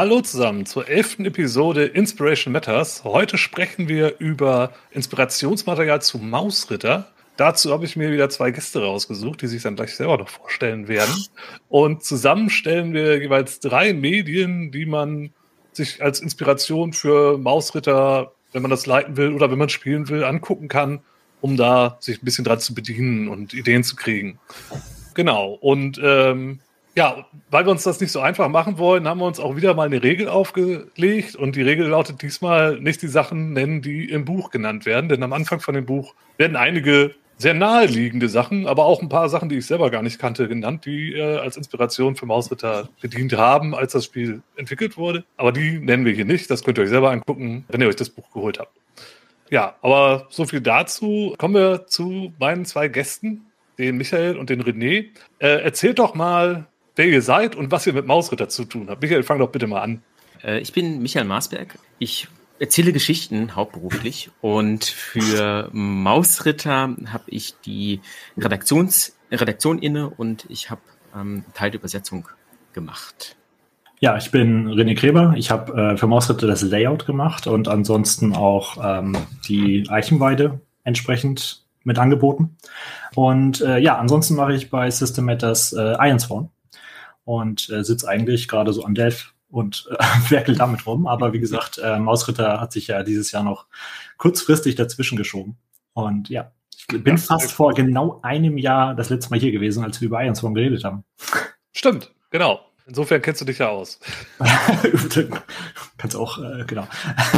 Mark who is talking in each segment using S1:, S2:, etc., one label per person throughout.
S1: Hallo zusammen zur elften Episode Inspiration Matters. Heute sprechen wir über Inspirationsmaterial zu Mausritter. Dazu habe ich mir wieder zwei Gäste rausgesucht, die sich dann gleich selber noch vorstellen werden. Und zusammen stellen wir jeweils drei Medien, die man sich als Inspiration für Mausritter, wenn man das leiten will oder wenn man spielen will, angucken kann, um da sich ein bisschen dran zu bedienen und Ideen zu kriegen. Genau. Und ähm, ja, weil wir uns das nicht so einfach machen wollen, haben wir uns auch wieder mal eine Regel aufgelegt. Und die Regel lautet diesmal nicht die Sachen nennen, die im Buch genannt werden. Denn am Anfang von dem Buch werden einige sehr naheliegende Sachen, aber auch ein paar Sachen, die ich selber gar nicht kannte, genannt, die äh, als Inspiration für Mausritter bedient haben, als das Spiel entwickelt wurde. Aber die nennen wir hier nicht. Das könnt ihr euch selber angucken, wenn ihr euch das Buch geholt habt. Ja, aber so viel dazu. Kommen wir zu meinen zwei Gästen, den Michael und den René. Äh, erzählt doch mal, wer ihr seid und was ihr mit Mausritter zu tun habt. Michael, fang doch bitte mal an.
S2: Äh, ich bin Michael Marsberg. Ich erzähle Geschichten hauptberuflich und für Mausritter habe ich die Redaktions Redaktion inne und ich habe ähm, Teil der Übersetzung gemacht.
S3: Ja, ich bin René Kreber. Ich habe äh, für Mausritter das Layout gemacht und ansonsten auch ähm, die Eichenweide entsprechend mit angeboten. Und äh, ja, ansonsten mache ich bei System Matters äh, Ironsworn und äh, sitze eigentlich gerade so am Delph und äh, werkel damit rum. Aber wie gesagt, äh, Mausritter hat sich ja dieses Jahr noch kurzfristig dazwischen geschoben. Und ja, ich bin fast vor genau einem Jahr das letzte Mal hier gewesen, als wir über Ironsworn geredet haben.
S1: Stimmt, genau. Insofern kennst du dich ja aus.
S3: Kannst auch, äh, genau.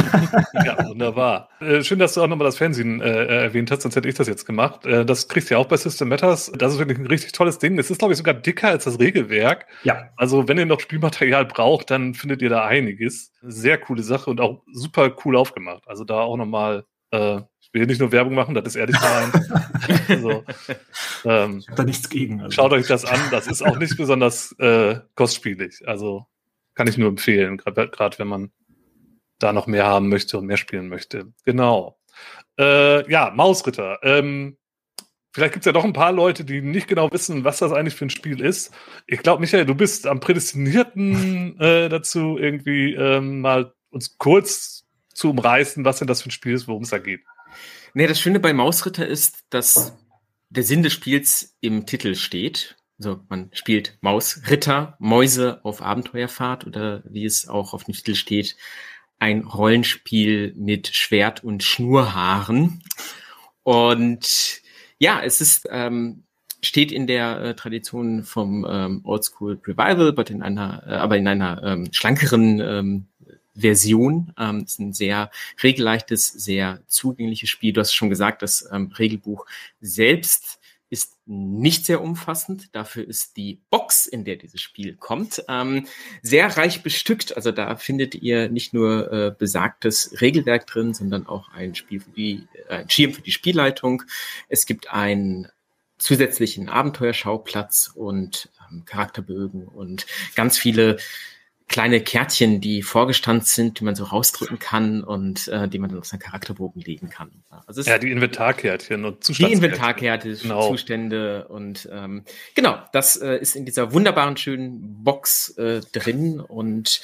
S1: ja, wunderbar. Äh, schön, dass du auch nochmal das Fernsehen äh, erwähnt hast, sonst hätte ich das jetzt gemacht. Äh, das kriegst du ja auch bei System Matters. Das ist wirklich ein richtig tolles Ding. Es ist, glaube ich, sogar dicker als das Regelwerk.
S3: Ja.
S1: Also, wenn ihr noch Spielmaterial braucht, dann findet ihr da einiges. Sehr coole Sache und auch super cool aufgemacht. Also da auch nochmal äh, will hier nicht nur Werbung machen, das ist ehrlich gemeint. also,
S3: ähm, ich habe da nichts gegen.
S1: Also. Schaut euch das an, das ist auch nicht besonders äh, kostspielig. Also kann ich nur empfehlen, gerade wenn man da noch mehr haben möchte und mehr spielen möchte. Genau. Äh, ja, Mausritter. Ähm, vielleicht gibt es ja doch ein paar Leute, die nicht genau wissen, was das eigentlich für ein Spiel ist. Ich glaube, Michael, du bist am prädestinierten äh, dazu, irgendwie ähm, mal uns kurz zu umreißen, was denn das für ein Spiel ist, worum es da geht.
S2: Nee, das Schöne bei Mausritter ist, dass der Sinn des Spiels im Titel steht. Also man spielt Mausritter, Mäuse auf Abenteuerfahrt oder wie es auch auf dem Titel steht, ein Rollenspiel mit Schwert und Schnurhaaren. Und ja, es ist ähm, steht in der äh, Tradition vom ähm, Oldschool Revival, aber in einer, äh, aber in einer ähm, schlankeren ähm, Version. Ähm, ist ein sehr regelleichtes, sehr zugängliches Spiel. Du hast schon gesagt, das ähm, Regelbuch selbst ist nicht sehr umfassend. Dafür ist die Box, in der dieses Spiel kommt, ähm, sehr reich bestückt. Also da findet ihr nicht nur äh, besagtes Regelwerk drin, sondern auch ein Spiel für die, äh, ein Schirm für die Spielleitung. Es gibt einen zusätzlichen Abenteuerschauplatz und ähm, Charakterbögen und ganz viele kleine Kärtchen, die vorgestanzt sind, die man so rausdrücken kann und äh, die man dann auf seinen Charakterbogen legen kann.
S1: Also ja, die Inventarkärtchen und
S2: Zustände. Die Inventarkärtchen, genau. Zustände und ähm, genau, das äh, ist in dieser wunderbaren, schönen Box äh, drin und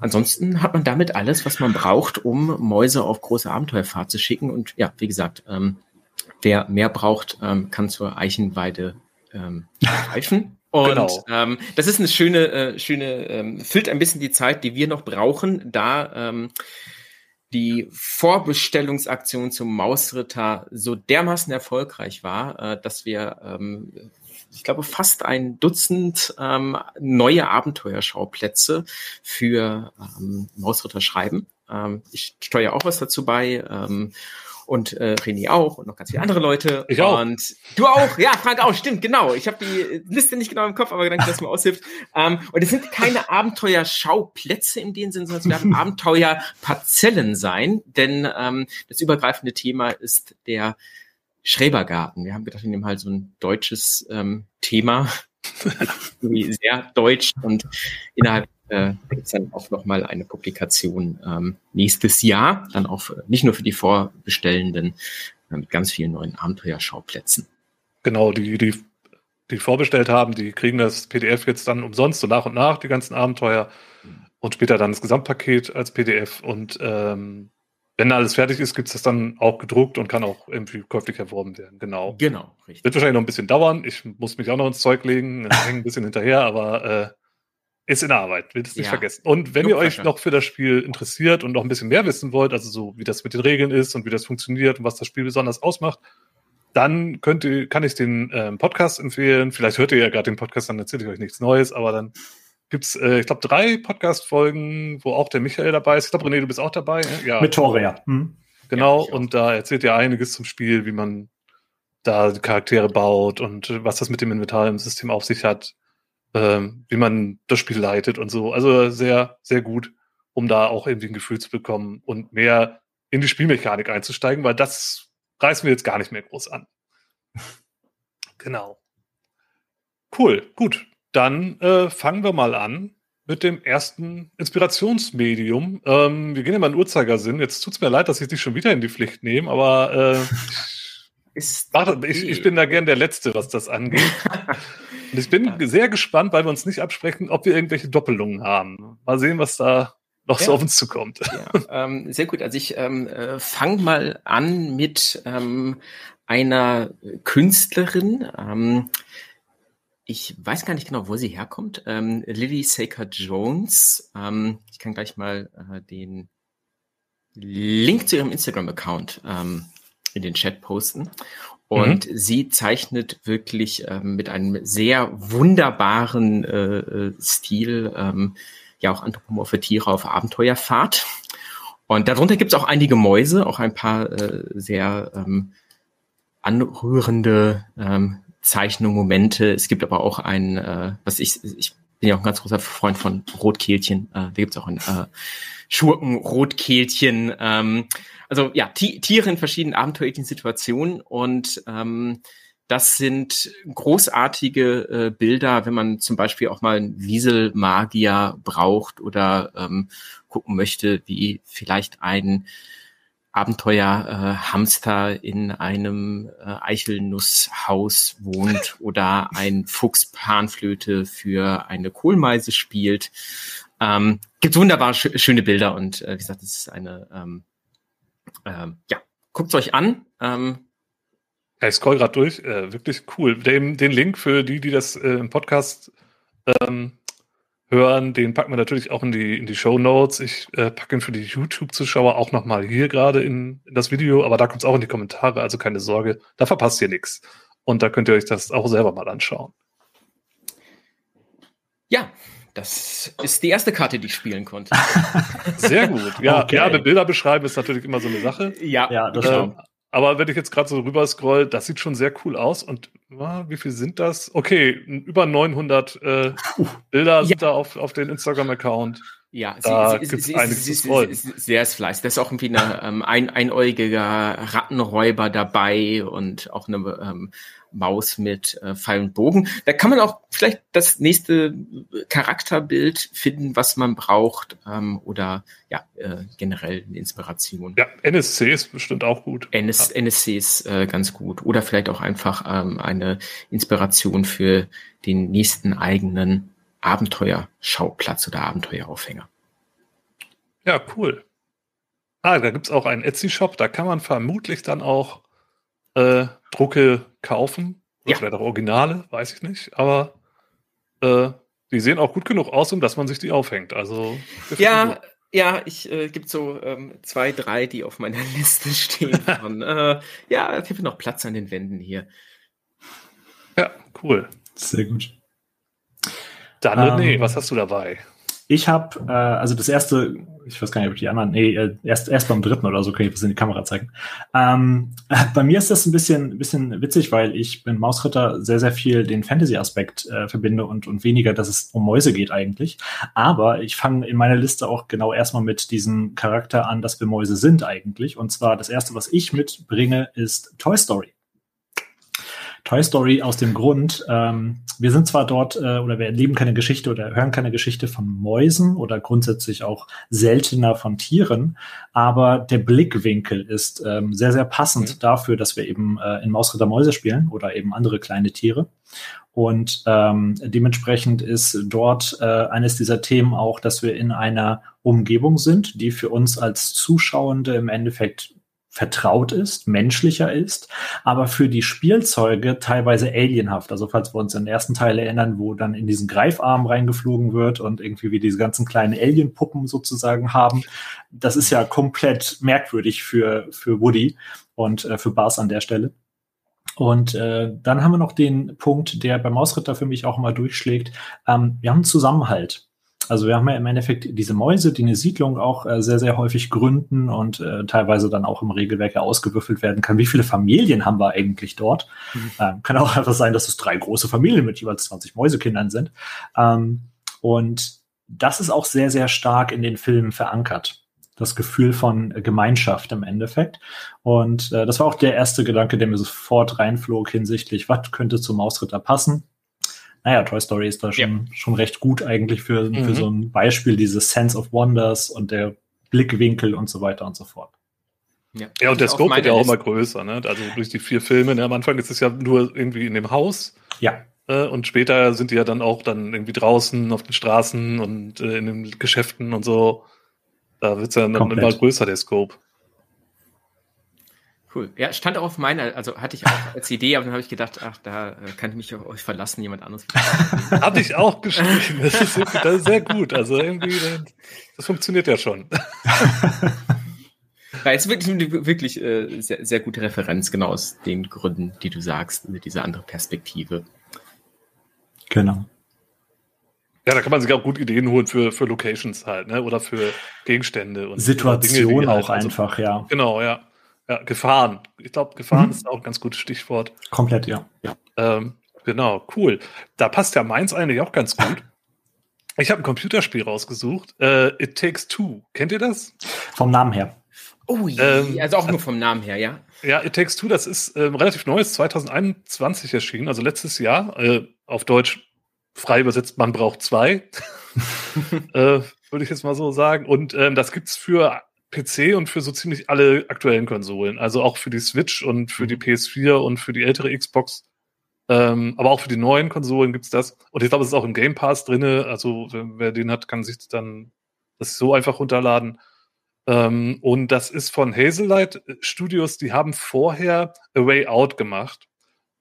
S2: ansonsten hat man damit alles, was man braucht, um Mäuse auf große Abenteuerfahrt zu schicken und ja, wie gesagt, ähm, wer mehr braucht, ähm, kann zur Eichenweide ähm, greifen. Und genau. ähm, das ist eine schöne, äh, schöne, ähm, füllt ein bisschen die Zeit, die wir noch brauchen, da ähm, die Vorbestellungsaktion zum Mausritter so dermaßen erfolgreich war, äh, dass wir, ähm, ich glaube, fast ein Dutzend ähm, neue Abenteuerschauplätze für ähm, Mausritter schreiben. Ähm, ich steuere auch was dazu bei. Ähm, und äh, René auch und noch ganz viele andere Leute.
S1: Ich auch.
S2: Und du auch, ja, Frank auch, stimmt, genau. Ich habe die Liste nicht genau im Kopf, aber danke, dass du mir aushilft. Ähm, und es sind keine Abenteuerschauplätze in dem Sinn, sondern es werden Abenteuerparzellen sein, denn ähm, das übergreifende Thema ist der Schrebergarten. Wir haben gedacht, wir nehmen halt so ein deutsches ähm, Thema, sehr deutsch und innerhalb äh, gibt es dann auch nochmal eine Publikation ähm, nächstes Jahr, dann auch für, nicht nur für die Vorbestellenden, äh, mit ganz vielen neuen Abenteuerschauplätzen.
S1: Genau, die, die, die vorbestellt haben, die kriegen das PDF jetzt dann umsonst, so nach und nach, die ganzen Abenteuer. und später dann das Gesamtpaket als PDF. Und ähm, wenn alles fertig ist, gibt es das dann auch gedruckt und kann auch irgendwie käuflich erworben werden. Genau.
S2: Genau,
S1: richtig. Wird wahrscheinlich noch ein bisschen dauern. Ich muss mich auch noch ins Zeug legen, hänge ein bisschen hinterher, aber äh, ist in Arbeit, wird es nicht ja. vergessen. Und wenn ihr euch noch für das Spiel interessiert und noch ein bisschen mehr wissen wollt, also so wie das mit den Regeln ist und wie das funktioniert und was das Spiel besonders ausmacht, dann könnt ihr, kann ich den ähm, Podcast empfehlen. Vielleicht hört ihr ja gerade den Podcast, dann erzähle ich euch nichts Neues, aber dann gibt's, äh, ich glaube, drei Podcast-Folgen, wo auch der Michael dabei ist. Ich glaube, René, du bist auch dabei. Ne?
S3: Ja. Mit Tore, ja. Hm.
S1: Genau, ja, und da erzählt ihr einiges zum Spiel, wie man da Charaktere baut und was das mit dem Inventar im System auf sich hat, ähm, wie man das Spiel leitet und so. Also sehr, sehr gut, um da auch irgendwie ein Gefühl zu bekommen und mehr in die Spielmechanik einzusteigen, weil das reißen wir jetzt gar nicht mehr groß an. genau. Cool, gut. Dann äh, fangen wir mal an mit dem ersten Inspirationsmedium. Ähm, wir gehen ja mal in Uhrzeigersinn. Jetzt tut es mir leid, dass ich dich schon wieder in die Pflicht nehme, aber äh, ist ich, ich, bin da gern der Letzte, was das angeht. Und ich bin ja. sehr gespannt, weil wir uns nicht absprechen, ob wir irgendwelche Doppelungen haben. Mal sehen, was da noch ja. so auf uns zukommt.
S2: Ja, ähm, sehr gut. Also ich ähm, äh, fange mal an mit ähm, einer Künstlerin. Ähm, ich weiß gar nicht genau, wo sie herkommt. Ähm, Lily Saker Jones. Ähm, ich kann gleich mal äh, den Link zu ihrem Instagram-Account ähm, in den Chat posten. Und mhm. sie zeichnet wirklich ähm, mit einem sehr wunderbaren äh, äh, Stil ähm, ja auch anthropomorphe Tiere auf Abenteuerfahrt. Und darunter gibt es auch einige Mäuse, auch ein paar äh, sehr ähm, anrührende ähm, Zeichnungen, Momente. Es gibt aber auch ein, äh, was ich, ich bin ja auch ein ganz großer Freund von Rotkehlchen. Äh, da gibt es auch ein äh, Schurken-Rotkehlchen. Ähm, also ja, Tiere in verschiedenen abenteuerlichen Situationen und ähm, das sind großartige äh, Bilder, wenn man zum Beispiel auch mal einen Wieselmagier braucht oder ähm, gucken möchte, wie vielleicht ein Abenteuer-Hamster äh, in einem äh, Eichelnusshaus wohnt oder ein Fuchs Panflöte für eine Kohlmeise spielt. Ähm, gibt wunderbar sch schöne Bilder und äh, wie gesagt, das ist eine ähm, ähm, ja, guckt euch an. Ähm,
S1: ja, ich scroll gerade durch, äh, wirklich cool. Den, den, Link für die, die das äh, im Podcast ähm, hören, den packen wir natürlich auch in die, in die Show Notes. Ich äh, packe ihn für die YouTube-Zuschauer auch nochmal hier gerade in, in, das Video, aber da kommt es auch in die Kommentare, also keine Sorge, da verpasst ihr nichts. Und da könnt ihr euch das auch selber mal anschauen.
S2: Ja, das ist die erste Karte, die ich spielen konnte.
S1: Sehr gut. Ja, okay. ja, Bilder beschreiben ist natürlich immer so eine Sache.
S2: Ja, ja das
S1: ähm, aber wenn ich jetzt gerade so rüber scroll, das sieht schon sehr cool aus. Und ah, wie viel sind das? Okay, über 900 äh, Bilder sind da auf, auf den Instagram-Account.
S2: Ja, da sie, sie, einiges sie, sie, sie, sehr ist fleißig. Da ist auch irgendwie eine, ähm, ein einäugiger Rattenräuber dabei und auch eine ähm, Maus mit äh, Pfeil und Bogen. Da kann man auch vielleicht das nächste Charakterbild finden, was man braucht ähm, oder ja äh, generell eine Inspiration.
S1: Ja, NSC ist bestimmt auch gut.
S2: NS. NSC ist äh, ganz gut oder vielleicht auch einfach ähm, eine Inspiration für den nächsten eigenen Abenteuerschauplatz oder Abenteueraufhänger.
S1: Ja, cool. Ah, da gibt's auch einen Etsy-Shop, da kann man vermutlich dann auch äh, Drucke kaufen. Oder ja. vielleicht auch Originale, weiß ich nicht. Aber äh, die sehen auch gut genug aus, um dass man sich die aufhängt. Also
S2: ja, ja, ich äh, gibt so ähm, zwei, drei, die auf meiner Liste stehen. Von, äh, ja, ich habe noch Platz an den Wänden hier.
S1: Ja, cool.
S3: Sehr gut.
S1: Dann, ähm, nee, was hast du dabei?
S3: Ich habe, äh, also das erste, ich weiß gar nicht, ob die anderen, nee, äh, erst, erst beim dritten oder so kann ich das in die Kamera zeigen. Ähm, bei mir ist das ein bisschen, bisschen witzig, weil ich bin Mausritter sehr, sehr viel den Fantasy-Aspekt äh, verbinde und, und weniger, dass es um Mäuse geht eigentlich. Aber ich fange in meiner Liste auch genau erstmal mit diesem Charakter an, dass wir Mäuse sind eigentlich. Und zwar das erste, was ich mitbringe, ist Toy Story. Toy Story aus dem Grund, ähm, wir sind zwar dort äh, oder wir erleben keine Geschichte oder hören keine Geschichte von Mäusen oder grundsätzlich auch seltener von Tieren, aber der Blickwinkel ist ähm, sehr, sehr passend mhm. dafür, dass wir eben äh, in Mausritter Mäuse spielen oder eben andere kleine Tiere. Und ähm, dementsprechend ist dort äh, eines dieser Themen auch, dass wir in einer Umgebung sind, die für uns als Zuschauende im Endeffekt vertraut ist, menschlicher ist, aber für die Spielzeuge teilweise alienhaft. Also falls wir uns den ersten Teil erinnern, wo dann in diesen Greifarm reingeflogen wird und irgendwie wir diese ganzen kleinen Alienpuppen sozusagen haben, das ist ja komplett merkwürdig für, für Woody und äh, für Bars an der Stelle. Und äh, dann haben wir noch den Punkt, der beim Ausritter für mich auch mal durchschlägt. Ähm, wir haben Zusammenhalt. Also wir haben ja im Endeffekt diese Mäuse, die eine Siedlung auch äh, sehr, sehr häufig gründen und äh, teilweise dann auch im Regelwerk ja ausgewürfelt werden kann. Wie viele Familien haben wir eigentlich dort? Mhm. Ähm, kann auch einfach sein, dass es drei große Familien mit jeweils 20 Mäusekindern sind. Ähm, und das ist auch sehr, sehr stark in den Filmen verankert. Das Gefühl von Gemeinschaft im Endeffekt. Und äh, das war auch der erste Gedanke, der mir sofort reinflog hinsichtlich, was könnte zum Mausritter passen? Naja, Toy Story ist da schon, ja. schon recht gut eigentlich für, mhm. für so ein Beispiel, dieses Sense of Wonders und der Blickwinkel und so weiter und so fort.
S1: Ja, ja und der Scope wird ja auch immer größer, ne? Also durch die vier Filme, ne? am Anfang ist es ja nur irgendwie in dem Haus.
S3: Ja.
S1: Äh, und später sind die ja dann auch dann irgendwie draußen auf den Straßen und äh, in den Geschäften und so. Da wird es ja dann immer größer, der Scope.
S2: Cool. Ja, stand auch auf meiner, also hatte ich auch als Idee, aber dann habe ich gedacht, ach, da äh, kann ich mich auf euch verlassen, jemand anderes.
S1: Habe ich auch geschrieben. Das ist, das ist sehr gut. Also irgendwie, das funktioniert ja schon.
S2: Ja, ist wirklich, wirklich äh, sehr, sehr gute Referenz, genau aus den Gründen, die du sagst, mit dieser anderen Perspektive.
S3: Genau.
S1: Ja, da kann man sich auch gut Ideen holen für, für Locations halt, ne? Oder für Gegenstände und
S3: Situation auch halt, einfach, also, ja.
S1: Genau, ja. Ja, Gefahren. Ich glaube, Gefahren mhm. ist auch ein ganz gutes Stichwort.
S3: Komplett, ja.
S1: ja. Ähm, genau, cool. Da passt ja meins eigentlich auch ganz gut. Ich habe ein Computerspiel rausgesucht. Äh, It Takes Two. Kennt ihr das?
S3: Vom Namen her.
S2: Oh, ähm, also auch nur vom Namen her, ja.
S1: Ja, It Takes Two, das ist ähm, relativ neues, 2021 erschienen, also letztes Jahr. Äh, auf Deutsch frei übersetzt, man braucht zwei. äh, Würde ich jetzt mal so sagen. Und ähm, das gibt's für PC und für so ziemlich alle aktuellen Konsolen. Also auch für die Switch und für die mhm. PS4 und für die ältere Xbox. Ähm, aber auch für die neuen Konsolen gibt's das. Und ich glaube, es ist auch im Game Pass drinne. Also wer, wer, den hat, kann sich dann das so einfach runterladen. Ähm, und das ist von Hazelight Studios. Die haben vorher A Way Out gemacht.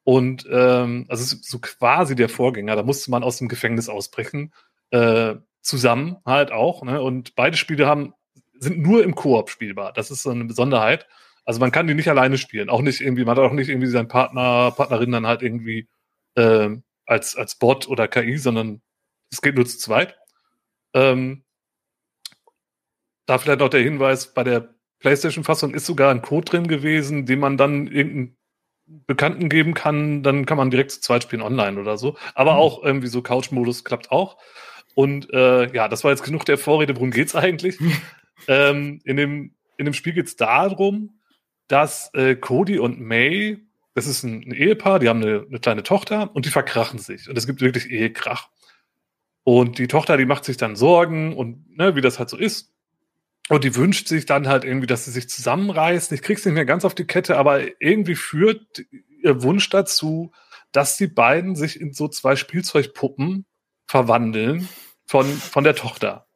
S1: Und ähm, also so quasi der Vorgänger. Da musste man aus dem Gefängnis ausbrechen. Äh, zusammen halt auch. Ne? Und beide Spiele haben sind nur im Koop spielbar. Das ist so eine Besonderheit. Also man kann die nicht alleine spielen. Auch nicht irgendwie, man hat auch nicht irgendwie seinen Partner, Partnerin dann halt irgendwie äh, als, als Bot oder KI, sondern es geht nur zu zweit. Ähm, da vielleicht noch der Hinweis, bei der PlayStation-Fassung ist sogar ein Code drin gewesen, den man dann irgendeinen Bekannten geben kann, dann kann man direkt zu zweit spielen online oder so. Aber mhm. auch irgendwie so Couch-Modus klappt auch. Und äh, ja, das war jetzt genug der Vorrede, worum geht's eigentlich? Ähm, in, dem, in dem Spiel geht es darum, dass äh, Cody und May, das ist ein, ein Ehepaar, die haben eine, eine, kleine Tochter und die verkrachen sich. Und es gibt wirklich Ehekrach. Und die Tochter, die macht sich dann Sorgen und ne, wie das halt so ist. Und die wünscht sich dann halt irgendwie, dass sie sich zusammenreißen. Ich krieg's nicht mehr ganz auf die Kette, aber irgendwie führt ihr Wunsch dazu, dass die beiden sich in so zwei Spielzeugpuppen verwandeln von, von der Tochter.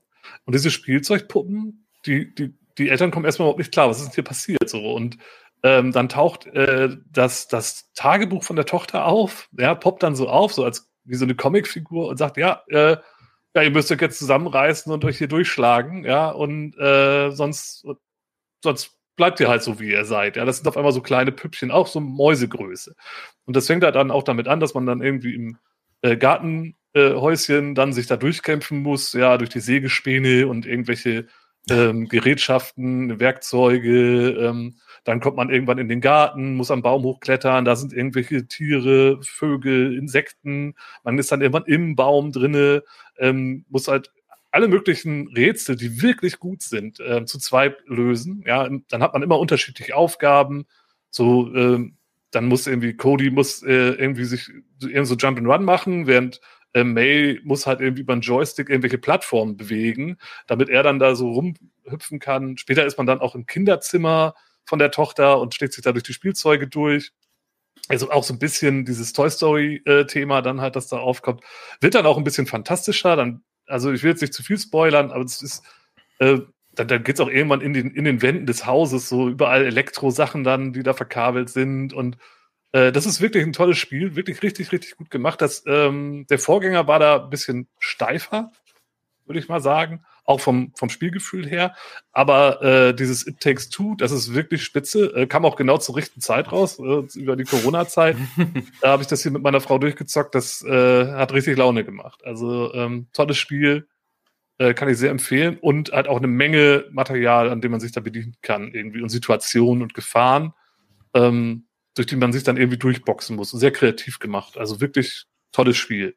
S1: Und diese Spielzeugpuppen, die, die, die Eltern kommen erstmal überhaupt nicht klar, was ist denn hier passiert so und ähm, dann taucht äh, das, das Tagebuch von der Tochter auf, ja, poppt dann so auf, so als wie so eine Comicfigur und sagt, ja, äh, ja, ihr müsst euch jetzt zusammenreißen und euch hier durchschlagen, ja, und äh, sonst, sonst bleibt ihr halt so, wie ihr seid. Ja, das sind auf einmal so kleine Püppchen, auch so Mäusegröße. Und das fängt halt dann auch damit an, dass man dann irgendwie im äh, Gartenhäuschen äh, dann sich da durchkämpfen muss, ja, durch die Sägespäne und irgendwelche ähm, Gerätschaften, Werkzeuge. Ähm, dann kommt man irgendwann in den Garten, muss am Baum hochklettern, da sind irgendwelche Tiere, Vögel, Insekten. Man ist dann irgendwann im Baum drinne, ähm, muss halt alle möglichen Rätsel, die wirklich gut sind, äh, zu zweit lösen. Ja, dann hat man immer unterschiedliche Aufgaben. So, ähm, dann muss irgendwie Cody muss äh, irgendwie sich irgendwie so Jump and Run machen, während äh, May muss halt irgendwie über einen Joystick irgendwelche Plattformen bewegen, damit er dann da so rumhüpfen kann. Später ist man dann auch im Kinderzimmer von der Tochter und schlägt sich da durch die Spielzeuge durch. Also auch so ein bisschen dieses Toy Story-Thema äh, dann halt, das da aufkommt. Wird dann auch ein bisschen fantastischer. Dann, also ich will jetzt nicht zu viel spoilern, aber es ist, äh, dann, dann geht es auch irgendwann in den, in den Wänden des Hauses, so überall Elektro-Sachen dann, die da verkabelt sind. Und äh, das ist wirklich ein tolles Spiel, wirklich richtig, richtig gut gemacht. Das, ähm, der Vorgänger war da ein bisschen steifer, würde ich mal sagen auch vom, vom Spielgefühl her. Aber äh, dieses It Takes Two, das ist wirklich spitze. Äh, kam auch genau zur richtigen Zeit raus, äh, über die Corona-Zeit. da habe ich das hier mit meiner Frau durchgezockt. Das äh, hat richtig Laune gemacht. Also ähm, tolles Spiel, äh, kann ich sehr empfehlen. Und halt auch eine Menge Material, an dem man sich da bedienen kann, irgendwie und Situationen und Gefahren, ähm, durch die man sich dann irgendwie durchboxen muss. Sehr kreativ gemacht. Also wirklich tolles Spiel.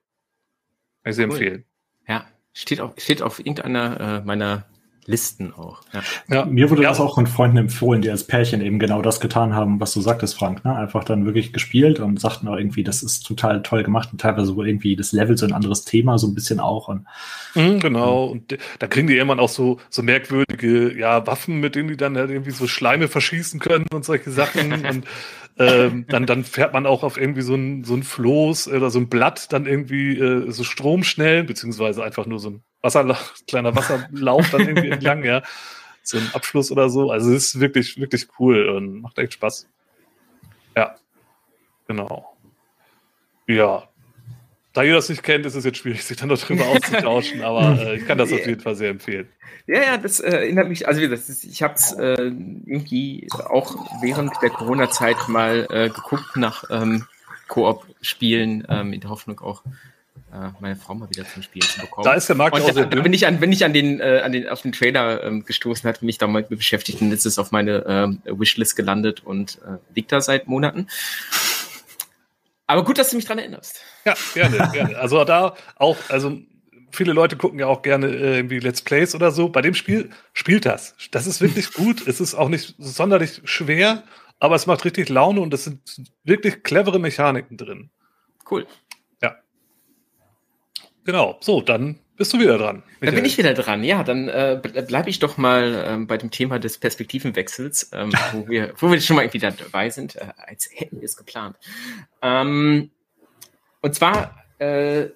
S1: Kann ich sehr cool. empfehlen.
S2: Ja, Steht auf, steht auf irgendeiner äh, meiner Listen auch.
S3: Ja. ja mir wurde ja. das auch von Freunden empfohlen, die als Pärchen eben genau das getan haben, was du sagtest, Frank. Ne? Einfach dann wirklich gespielt und sagten auch irgendwie, das ist total toll gemacht und teilweise wohl irgendwie das Level so ein anderes Thema so ein bisschen auch. Und,
S1: mhm, genau. Und da kriegen die irgendwann auch so, so merkwürdige ja, Waffen, mit denen die dann halt irgendwie so Schleime verschießen können und solche Sachen. und ähm, dann, dann fährt man auch auf irgendwie so ein, so ein Floß oder so ein Blatt dann irgendwie äh, so stromschnell, beziehungsweise einfach nur so ein Wasser, kleiner Wasserlauf dann irgendwie entlang, ja. So ein Abfluss oder so. Also es ist wirklich, wirklich cool und macht echt Spaß. Ja. Genau. Ja, da ihr das nicht kennt, ist es jetzt schwierig, sich dann darüber auszutauschen, aber äh, ich kann das auf jeden Fall sehr empfehlen.
S2: Ja, ja, das äh, erinnert mich, also das ist, ich habe es äh, irgendwie auch während der Corona-Zeit mal äh, geguckt nach ähm, Koop-Spielen, ähm, in der Hoffnung auch meine Frau mal wieder zum Spielen zu bekommen.
S1: Da ist der Markt
S2: und auch da, wenn ich an, wenn ich an den, äh, an den auf den Trailer ähm, gestoßen hat, mich da mal beschäftigt und jetzt ist es auf meine ähm, Wishlist gelandet und äh, liegt da seit Monaten. Aber gut, dass du mich dran erinnerst.
S1: Ja, gerne, gerne. Also da auch, also viele Leute gucken ja auch gerne äh, irgendwie Let's Plays oder so. Bei dem Spiel spielt das. Das ist wirklich gut. Es ist auch nicht sonderlich schwer, aber es macht richtig Laune und es sind wirklich clevere Mechaniken drin.
S2: Cool.
S1: Genau. So, dann bist du wieder dran.
S2: Michael. Dann bin ich wieder dran. Ja, dann äh, bleibe ich doch mal ähm, bei dem Thema des Perspektivenwechsels, ähm, wo wir, wo wir schon mal irgendwie dabei sind, äh, als hätten wir es geplant. Ähm, und zwar äh,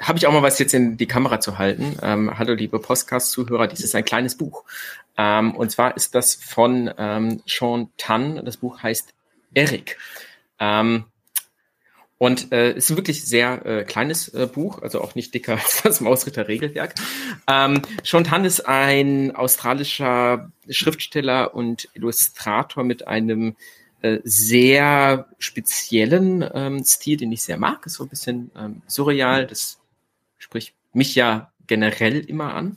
S2: habe ich auch mal was jetzt in die Kamera zu halten. Ähm, hallo liebe Podcast-Zuhörer, dies ist ein kleines Buch. Ähm, und zwar ist das von ähm, Sean Tan. Das Buch heißt Eric. Ähm, und äh, ist ein wirklich sehr äh, kleines äh, Buch, also auch nicht dicker als das Mausritter-Regelwerk. Ähm, Sean Tan ist ein australischer Schriftsteller und Illustrator mit einem äh, sehr speziellen ähm, Stil, den ich sehr mag. Ist so ein bisschen ähm, surreal. Das spricht mich ja generell immer an.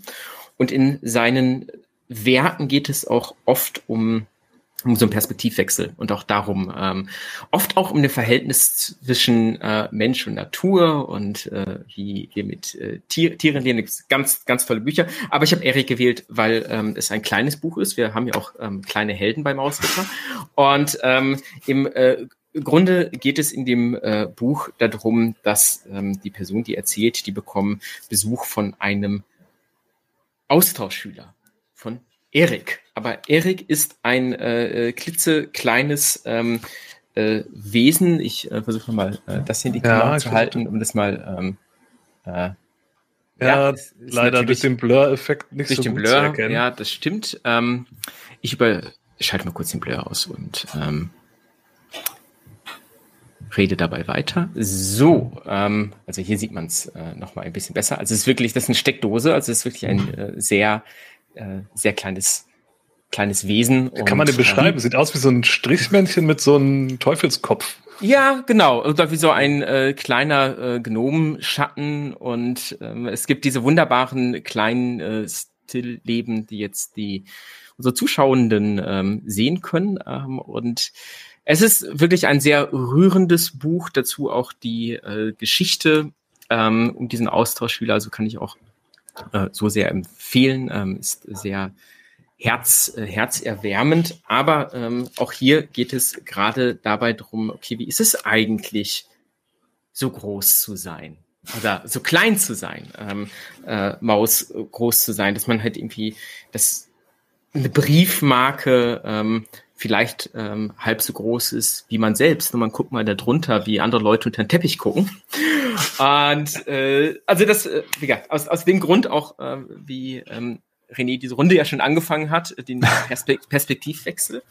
S2: Und in seinen Werken geht es auch oft um um so einen Perspektivwechsel und auch darum, ähm, oft auch um ein Verhältnis zwischen äh, Mensch und Natur und äh, wie wir mit äh, Tier, Tieren leben. Ganz, ganz tolle Bücher. Aber ich habe Erik gewählt, weil ähm, es ein kleines Buch ist. Wir haben ja auch ähm, kleine Helden beim Ausritter. Und ähm, im äh, Grunde geht es in dem äh, Buch darum, dass ähm, die Person, die erzählt, die bekommen Besuch von einem Austauschschüler Erik. Aber Erik ist ein äh, äh, klitzekleines ähm, äh, Wesen. Ich äh, versuche mal, äh, das hier in die Kamera ja, zu halten, um das mal. Ähm,
S1: äh, ja, ja leider durch den Blur-Effekt nicht durch so den gut Blur, zu erkennen.
S2: Ja, das stimmt. Ähm, ich über schalte mal kurz den Blur aus und ähm, rede dabei weiter. So, ähm, also hier sieht man es äh, noch mal ein bisschen besser. Also es ist wirklich, das ist eine Steckdose, also es ist wirklich ein äh, sehr äh, sehr kleines kleines Wesen.
S1: Wie kann man den beschreiben? Sieht aus wie so ein Strichmännchen mit so einem Teufelskopf.
S2: Ja, genau. Oder wie so ein äh, kleiner äh, Gnomenschatten. Und ähm, es gibt diese wunderbaren kleinen äh, Stillleben, die jetzt die unsere Zuschauenden ähm, sehen können. Ähm, und es ist wirklich ein sehr rührendes Buch. Dazu auch die äh, Geschichte ähm, um diesen Austauschschüler. Also kann ich auch äh, so sehr empfehlen. Ähm, ist sehr herz, äh, herzerwärmend. Aber ähm, auch hier geht es gerade dabei drum, okay, wie ist es eigentlich, so groß zu sein? Oder so klein zu sein, ähm, äh, Maus groß zu sein, dass man halt irgendwie das eine Briefmarke ähm, vielleicht ähm, halb so groß ist wie man selbst. Und man guckt mal da drunter, wie andere Leute unter den Teppich gucken. Und äh, also das, äh, wie gesagt, aus, aus dem Grund auch, äh, wie ähm, René diese Runde ja schon angefangen hat, den Perspekt Perspektivwechsel.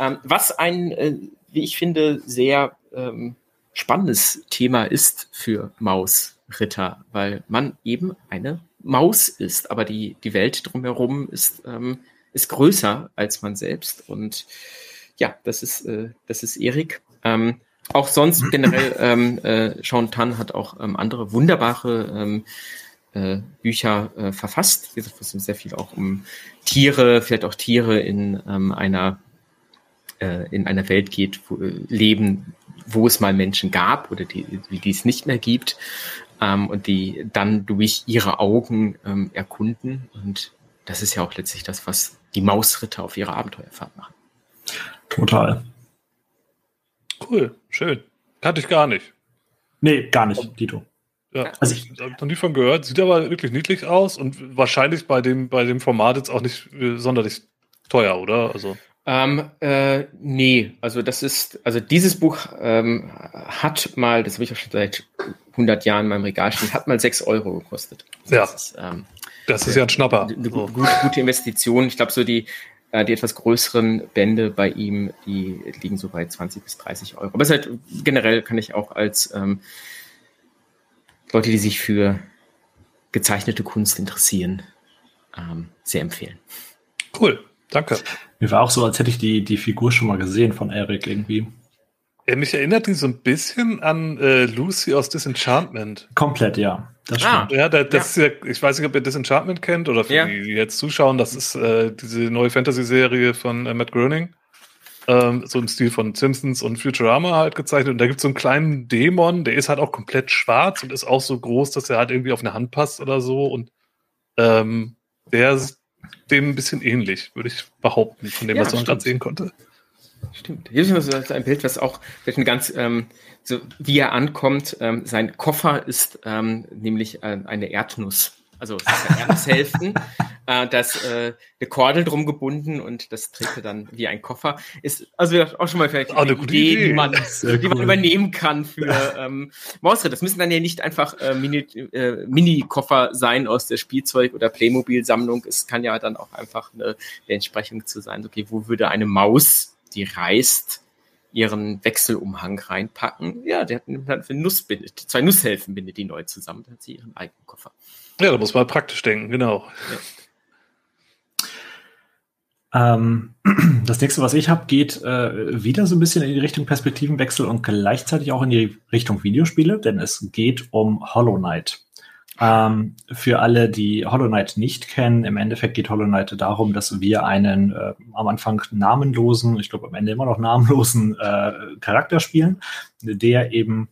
S2: Ähm, was ein, äh, wie ich finde, sehr ähm, spannendes Thema ist für Mausritter, weil man eben eine Maus ist, aber die, die Welt drumherum ist ähm, ist größer als man selbst. Und ja, das ist, äh, das ist Erik. Ähm, auch sonst generell, ähm, äh, Sean Tan hat auch ähm, andere wunderbare ähm, äh, Bücher äh, verfasst. Wie gesagt, es sehr viel auch um Tiere, vielleicht auch Tiere in ähm, einer äh, in einer Welt geht, wo, äh, leben, wo es mal Menschen gab oder die, die es nicht mehr gibt ähm, und die dann durch ihre Augen ähm, erkunden. Und das ist ja auch letztlich das, was die Mausritter auf ihrer Abenteuerfahrt machen.
S3: Total.
S1: Cool, schön. Kannte ich gar nicht.
S3: Nee, gar nicht, Dito.
S1: Ja, also ich habe noch nie von gehört. Sieht aber wirklich niedlich aus und wahrscheinlich bei dem, bei dem Format jetzt auch nicht äh, sonderlich teuer, oder? Also.
S2: Ähm, äh, nee, also das ist, also dieses Buch ähm, hat mal, das habe ich auch schon seit 100 Jahren in meinem Regal stehen, hat mal 6 Euro gekostet.
S1: Also ja. Das ist, ähm, das ist ja ein Schnapper.
S2: Eine so. gute, gute Investition. Ich glaube, so die, äh, die etwas größeren Bände bei ihm, die liegen so bei 20 bis 30 Euro. Aber es ist halt generell kann ich auch als ähm, Leute, die sich für gezeichnete Kunst interessieren, ähm, sehr empfehlen.
S1: Cool, danke.
S3: Mir war auch so, als hätte ich die, die Figur schon mal gesehen von Eric irgendwie.
S1: Ja, mich erinnert die so ein bisschen an äh, Lucy aus Disenchantment.
S3: Komplett, ja.
S1: Das ah, stimmt. Ja, das, das ja. ist ja, ich weiß nicht, ob ihr Disenchantment kennt oder für ja. die, die jetzt zuschauen, das ist äh, diese neue Fantasy-Serie von äh, Matt Groening. Ähm, so im Stil von Simpsons und Futurama halt gezeichnet. Und da gibt es so einen kleinen Dämon, der ist halt auch komplett schwarz und ist auch so groß, dass er halt irgendwie auf eine Hand passt oder so. Und ähm, der ist dem ein bisschen ähnlich, würde ich behaupten, von dem, ja, was man gerade sehen konnte.
S2: Stimmt. Hier ist so ein Bild, was auch ein ganz, ähm, so wie er ankommt, ähm, sein Koffer ist ähm, nämlich äh, eine Erdnuss. Also Erdnusshälften. äh, das äh, eine Kordel drum gebunden und das trägt er dann wie ein Koffer. Ist also auch schon mal vielleicht
S1: eine, Idee,
S2: Idee, die man, die man übernehmen kann für ähm, Mausritter. Das müssen dann ja nicht einfach äh, Mini, äh, Mini-Koffer sein aus der Spielzeug- oder Playmobil-Sammlung. Es kann ja dann auch einfach eine, eine Entsprechung zu sein. Okay, wo würde eine Maus die reißt, ihren Wechselumhang reinpacken. Ja, der hat für Nussbinde, zwei Nusshälfen bindet die neu zusammen, dann hat sie ihren eigenen Koffer.
S1: Ja, da muss man praktisch denken, genau.
S3: Ja. Ähm, das nächste, was ich habe, geht äh, wieder so ein bisschen in die Richtung Perspektivenwechsel und gleichzeitig auch in die Richtung Videospiele, denn es geht um Hollow Knight. Ähm, für alle, die Hollow Knight nicht kennen, im Endeffekt geht Hollow Knight darum, dass wir einen äh, am Anfang namenlosen, ich glaube am Ende immer noch namenlosen äh, Charakter spielen, der eben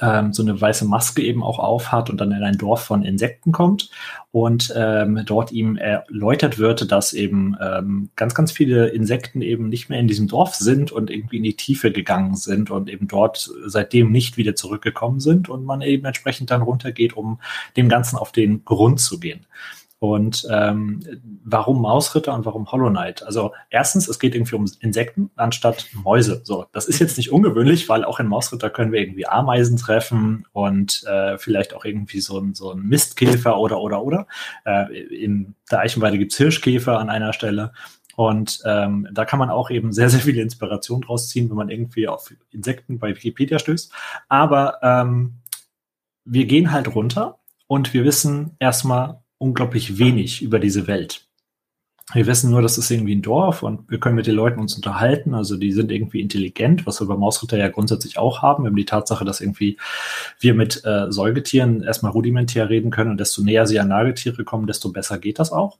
S3: ähm, so eine weiße Maske eben auch aufhat und dann in ein Dorf von Insekten kommt und ähm, dort ihm erläutert wird, dass eben ähm, ganz, ganz viele Insekten eben nicht mehr in diesem Dorf sind und irgendwie in die Tiefe gegangen sind und eben dort seitdem nicht wieder zurückgekommen sind und man eben entsprechend dann runtergeht, um dem Ganzen auf den Grund zu gehen. Und ähm, warum Mausritter und warum Hollow Knight? Also erstens, es geht irgendwie um Insekten anstatt Mäuse. So, das ist jetzt nicht ungewöhnlich, weil auch in Mausritter können wir irgendwie Ameisen treffen und äh, vielleicht auch irgendwie so ein, so ein Mistkäfer oder oder oder. Äh, in der Eichenweide gibt's Hirschkäfer an einer Stelle. Und ähm, da kann man auch eben sehr, sehr viele Inspiration draus ziehen, wenn man irgendwie auf Insekten bei Wikipedia stößt. Aber ähm, wir gehen halt runter und wir wissen erstmal, unglaublich wenig über diese Welt. Wir wissen nur, das ist irgendwie ein Dorf und wir können mit den Leuten uns unterhalten. Also die sind irgendwie intelligent, was wir bei Mausritter ja grundsätzlich auch haben. Wir haben die Tatsache, dass irgendwie wir mit äh, Säugetieren erstmal rudimentär reden können und desto näher sie an Nagetiere kommen, desto besser geht das auch.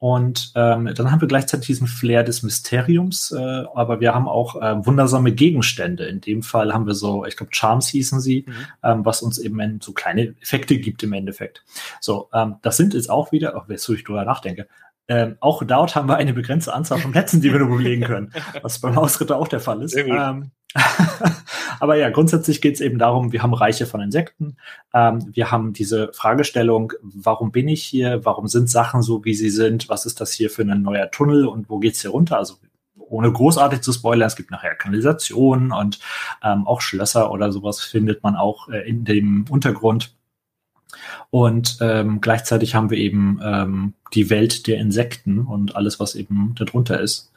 S3: Und ähm, dann haben wir gleichzeitig diesen Flair des Mysteriums, äh, aber wir haben auch äh, wundersame Gegenstände. In dem Fall haben wir so, ich glaube, Charms hießen sie, mhm. ähm, was uns eben so kleine Effekte gibt im Endeffekt. So, ähm, das sind jetzt auch wieder, auch wenn ich drüber nachdenke, ähm, auch dort haben wir eine begrenzte Anzahl von Plätzen, die wir nur belegen können, was beim Hausritter auch der Fall ist. Ähm, aber ja, grundsätzlich geht es eben darum, wir haben Reiche von Insekten, ähm, wir haben diese Fragestellung, warum bin ich hier, warum sind Sachen so, wie sie sind, was ist das hier für ein neuer Tunnel und wo geht's hier runter? Also ohne großartig zu spoilern, es gibt nachher Kanalisationen und ähm, auch Schlösser oder sowas findet man auch äh, in dem Untergrund. Und ähm, gleichzeitig haben wir eben ähm, die Welt der Insekten und alles, was eben darunter ist.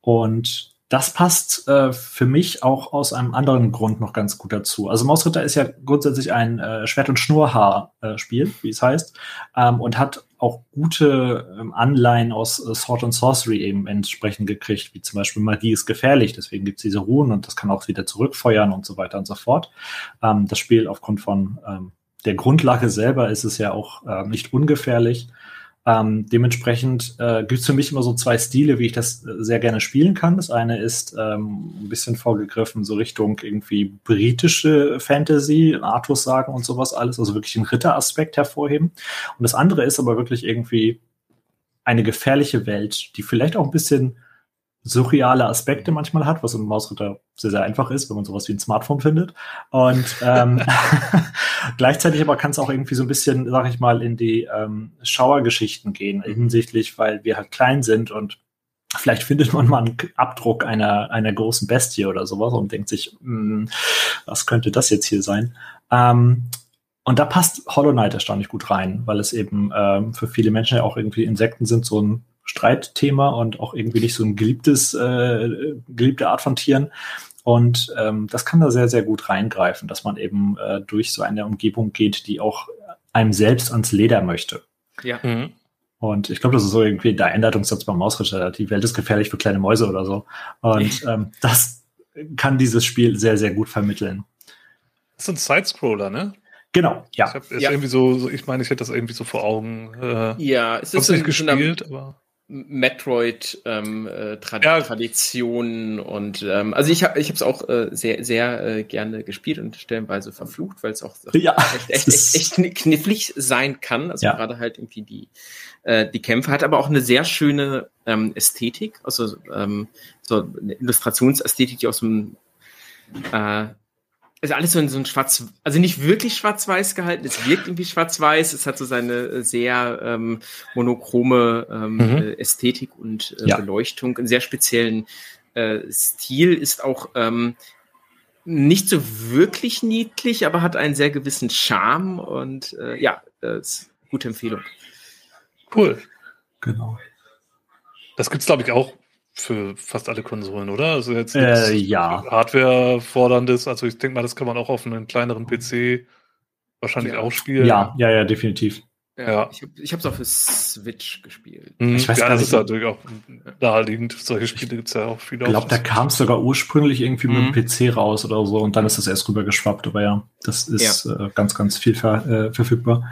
S3: Und das passt äh, für mich auch aus einem anderen Grund noch ganz gut dazu. Also Mausritter ist ja grundsätzlich ein äh, Schwert- und Schnurhaar-Spiel, äh, wie es heißt, ähm, und hat auch gute ähm, Anleihen aus äh, Sword and Sorcery eben entsprechend gekriegt, wie zum Beispiel Magie ist gefährlich, deswegen gibt es diese Ruhen und das kann auch wieder zurückfeuern und so weiter und so fort. Ähm, das Spiel aufgrund von ähm, der Grundlage selber ist es ja auch äh, nicht ungefährlich. Ähm, dementsprechend äh, gibt es für mich immer so zwei Stile, wie ich das äh, sehr gerne spielen kann. Das eine ist ähm, ein bisschen vorgegriffen, so Richtung irgendwie britische Fantasy, Artus sagen und sowas alles, also wirklich den Ritteraspekt hervorheben. Und das andere ist aber wirklich irgendwie eine gefährliche Welt, die vielleicht auch ein bisschen surreale Aspekte manchmal hat, was im Mausritter sehr, sehr einfach ist, wenn man sowas wie ein Smartphone findet. Und ähm, gleichzeitig aber kann es auch irgendwie so ein bisschen, sag ich mal, in die ähm, Schauergeschichten gehen, hinsichtlich, weil wir halt klein sind und vielleicht findet man mal einen Abdruck einer, einer großen Bestie oder sowas und denkt sich, hm, was könnte das jetzt hier sein? Ähm, und da passt Hollow Knight erstaunlich gut rein, weil es eben ähm, für viele Menschen ja auch irgendwie Insekten sind, so ein Streitthema und auch irgendwie nicht so ein geliebtes, äh, geliebte Art von Tieren. Und ähm, das kann da sehr, sehr gut reingreifen, dass man eben äh, durch so eine Umgebung geht, die auch einem selbst ans Leder möchte.
S2: Ja. Mhm.
S3: Und ich glaube, das ist so irgendwie der Einleitungssatz beim Mausritter. Die Welt ist gefährlich für kleine Mäuse oder so. Und ähm, das kann dieses Spiel sehr, sehr gut vermitteln.
S1: Das ist ein Sidescroller, ne?
S3: Genau, ja.
S1: Ich, hab, ja. irgendwie so, so, ich meine, ich hätte das irgendwie so vor Augen.
S2: Äh, ja, es ist
S1: nicht gespielt, aber
S2: Metroid ähm, äh, ja. Und ähm, also ich habe ich habe es auch äh, sehr sehr äh, gerne gespielt und stellenweise verflucht, weil es auch
S3: ja.
S2: echt, echt, echt, echt knifflig sein kann. Also ja. gerade halt irgendwie die äh, die Kämpfe hat aber auch eine sehr schöne ähm, Ästhetik, also ähm, so eine Illustrationsästhetik, die aus dem äh, ist alles so in so ein schwarz, also nicht wirklich schwarz-weiß gehalten, es wirkt irgendwie schwarz-weiß, es hat so seine äh, sehr ähm, monochrome ähm, mhm. Äh, Ästhetik und äh, ja. Beleuchtung, einen sehr speziellen äh, Stil, ist auch ähm, nicht so wirklich niedlich, aber hat einen sehr gewissen Charme und äh, ja, äh, ist gute Empfehlung.
S1: Cool.
S3: Genau.
S1: Das gibt's glaube ich auch für fast alle Konsolen, oder? Also jetzt
S3: äh, ja.
S1: Hardware forderndes. Also ich denke mal, das kann man auch auf einem kleineren PC wahrscheinlich
S3: ja.
S1: auch spielen.
S3: Ja, ja, ja, definitiv.
S2: Ja, ja. Ich, ich habe es auch für Switch gespielt.
S1: Mhm.
S3: Ich weiß
S1: ja,
S3: gar
S1: das
S3: nicht.
S1: ist natürlich auch naheliegend. Solche Spiele gibt es ja auch viele.
S3: Ich glaube, da kam es sogar ursprünglich irgendwie mhm. mit dem PC raus oder so und dann ist das erst rüber geschwappt. Aber ja, das ist ja. Äh, ganz, ganz viel ver äh, verfügbar.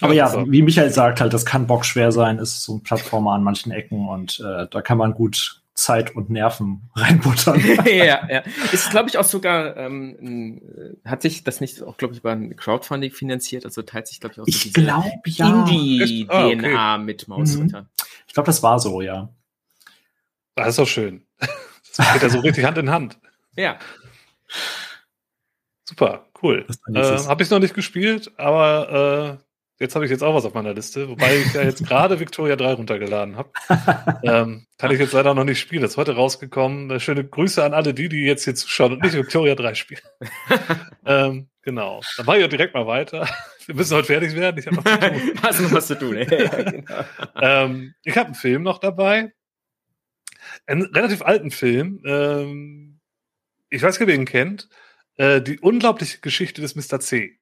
S3: Aber ja, ja wie Michael sagt, halt, das kann bockschwer sein, ist so ein Plattformer an manchen Ecken und äh, da kann man gut Zeit und Nerven reinbuttern.
S2: ja, ja. Ist, glaube ich, auch sogar, ähm, hat sich das nicht auch, glaube ich, über ein Crowdfunding finanziert? Also teilt sich, glaube ich, auch so
S3: ich glaube, ja.
S2: Indie-DNA ah, okay. mit Mausritter. Mhm.
S3: Ich glaube, das war so, ja.
S1: Das ist doch schön. Das geht ja so richtig Hand in Hand.
S2: Ja.
S1: Super, cool. Äh, Habe ich noch nicht gespielt, aber äh, Jetzt habe ich jetzt auch was auf meiner Liste, wobei ich ja jetzt gerade Victoria 3 runtergeladen habe. ähm, kann ich jetzt leider noch nicht spielen. Das ist heute rausgekommen. Äh, schöne Grüße an alle die, die jetzt hier zuschauen und nicht Victoria 3 spielen. ähm, genau. Dann mache ich auch direkt mal weiter. Wir müssen heute fertig werden. Ich habe noch.
S2: Hast noch was zu tun. ja,
S1: genau. ähm, ich habe einen Film noch dabei. Einen relativ alten Film. Ähm, ich weiß nicht, wer ihn kennt. Äh, die unglaubliche Geschichte des Mr. C.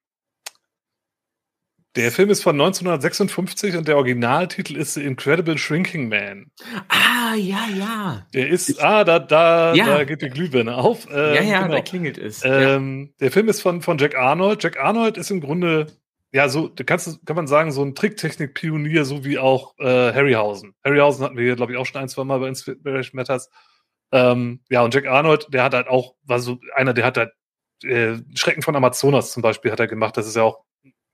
S1: Der Film ist von 1956 und der Originaltitel ist The Incredible Shrinking Man.
S2: Ah, ja, ja.
S1: Der ist, ah, da, da, ja. da geht die Glühbirne auf.
S2: Ähm, ja, ja, genau. da klingelt es.
S1: Ähm. Der Film ist von, von Jack Arnold. Jack Arnold ist im Grunde, ja, so, da kannst, kann man sagen, so ein Tricktechnik-Pionier, so wie auch äh, Harryhausen. Harryhausen hatten wir hier, glaube ich, auch schon ein, zwei Mal bei Inspiration Matters. Ähm, ja, und Jack Arnold, der hat halt auch, war so einer, der hat halt äh, Schrecken von Amazonas zum Beispiel hat er gemacht. Das ist ja auch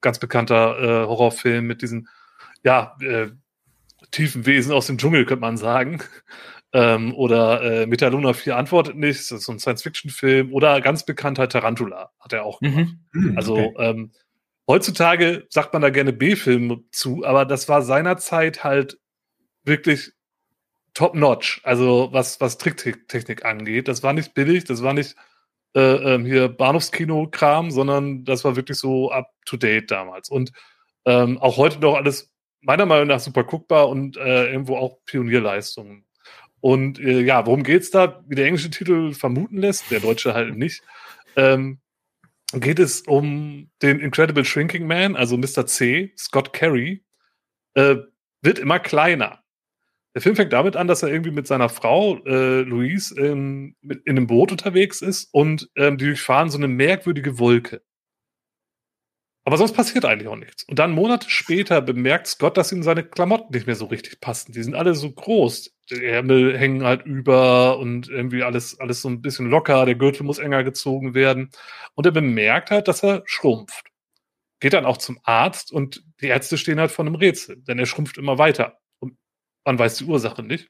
S1: ganz bekannter äh, Horrorfilm mit diesen, ja, äh, tiefen Wesen aus dem Dschungel, könnte man sagen. Ähm, oder äh, Metaluna 4 antwortet nicht, das ist so ein Science-Fiction-Film. Oder ganz bekannt Tarantula, hat er auch gemacht. Mhm. Also okay. ähm, heutzutage sagt man da gerne B-Film zu, aber das war seinerzeit halt wirklich top-notch. Also was, was Tricktechnik angeht. Das war nicht billig, das war nicht äh, ähm, hier Bahnhofskino-Kram, sondern das war wirklich so up-to-date damals. Und ähm, auch heute noch alles meiner Meinung nach super guckbar und äh, irgendwo auch Pionierleistungen. Und äh, ja, worum geht's da? Wie der englische Titel vermuten lässt, der deutsche halt nicht, ähm, geht es um den Incredible Shrinking Man, also Mr. C, Scott Carey, äh, wird immer kleiner. Der Film fängt damit an, dass er irgendwie mit seiner Frau äh, Louise ähm, in einem Boot unterwegs ist und ähm, die durchfahren so eine merkwürdige Wolke. Aber sonst passiert eigentlich auch nichts. Und dann Monate später bemerkt Scott, dass ihm seine Klamotten nicht mehr so richtig passen. Die sind alle so groß. Die Ärmel hängen halt über und irgendwie alles, alles so ein bisschen locker. Der Gürtel muss enger gezogen werden. Und er bemerkt halt, dass er schrumpft. Geht dann auch zum Arzt und die Ärzte stehen halt vor einem Rätsel, denn er schrumpft immer weiter. Man weiß die Ursache nicht.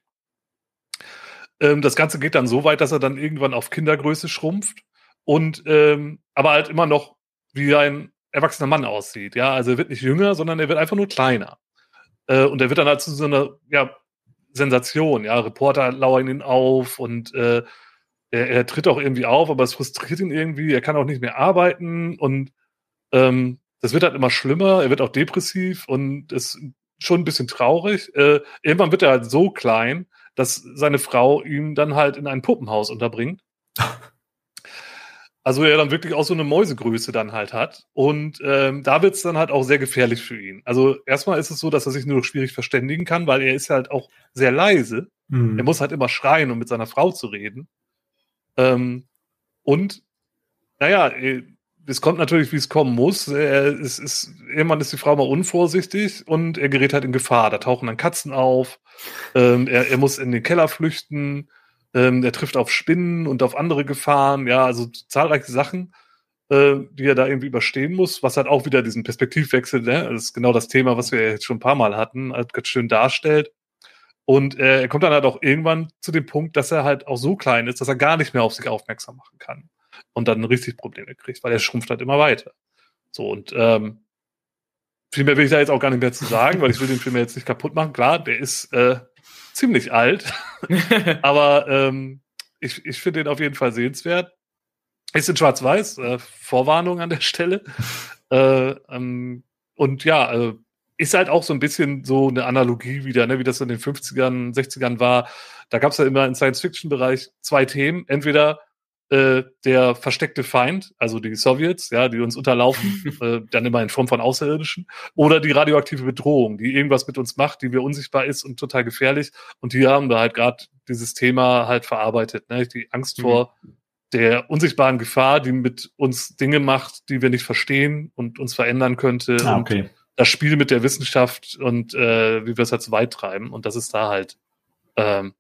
S1: Ähm, das Ganze geht dann so weit, dass er dann irgendwann auf Kindergröße schrumpft und ähm, aber halt immer noch wie ein erwachsener Mann aussieht. Ja, also er wird nicht jünger, sondern er wird einfach nur kleiner. Äh, und er wird dann halt zu so einer ja, Sensation. Ja, Reporter lauern ihn auf und äh, er, er, tritt auch irgendwie auf, aber es frustriert ihn irgendwie. Er kann auch nicht mehr arbeiten und ähm, das wird halt immer schlimmer. Er wird auch depressiv und ist schon ein bisschen traurig. Äh, irgendwann wird er halt so klein, dass seine Frau ihn dann halt in ein Puppenhaus unterbringt. Also er dann wirklich auch so eine Mäusegröße dann halt hat. Und ähm, da wird's dann halt auch sehr gefährlich für ihn. Also erstmal ist es so, dass er sich nur noch schwierig verständigen kann, weil er ist halt auch sehr leise. Mhm. Er muss halt immer schreien, um mit seiner Frau zu reden. Ähm, und naja, äh, es kommt natürlich, wie es kommen muss. Er ist, ist, irgendwann ist die Frau mal unvorsichtig und er gerät halt in Gefahr. Da tauchen dann Katzen auf. Ähm, er, er muss in den Keller flüchten. Ähm, er trifft auf Spinnen und auf andere Gefahren, ja, also zahlreiche Sachen, äh, die er da irgendwie überstehen muss, was halt auch wieder diesen Perspektivwechsel, ne, das ist genau das Thema, was wir jetzt schon ein paar Mal hatten, halt ganz schön darstellt. Und äh, er kommt dann halt auch irgendwann zu dem Punkt, dass er halt auch so klein ist, dass er gar nicht mehr auf sich aufmerksam machen kann. Und dann richtig Probleme kriegt, weil er schrumpft halt immer weiter. So, und ähm, viel mehr will ich da jetzt auch gar nicht mehr zu sagen, weil ich will den Film jetzt nicht kaputt machen. Klar, der ist äh, ziemlich alt. Aber ähm, ich, ich finde den auf jeden Fall sehenswert. Ist in Schwarz-Weiß, äh, Vorwarnung an der Stelle. Äh, ähm, und ja, äh, ist halt auch so ein bisschen so eine Analogie wieder, ne, wie das in den 50ern, 60ern war. Da gab es ja immer im Science-Fiction-Bereich zwei Themen. Entweder äh, der versteckte Feind, also die Sowjets, ja, die uns unterlaufen, äh, dann immer in Form von Außerirdischen, oder die radioaktive Bedrohung, die irgendwas mit uns macht, die wir unsichtbar ist und total gefährlich. Und die haben da halt gerade dieses Thema halt verarbeitet, ne? die Angst mhm. vor der unsichtbaren Gefahr, die mit uns Dinge macht, die wir nicht verstehen und uns verändern könnte.
S3: Ah, okay.
S1: das Spiel mit der Wissenschaft und äh, wie wir es halt so weit treiben. Und das ist da halt ähm,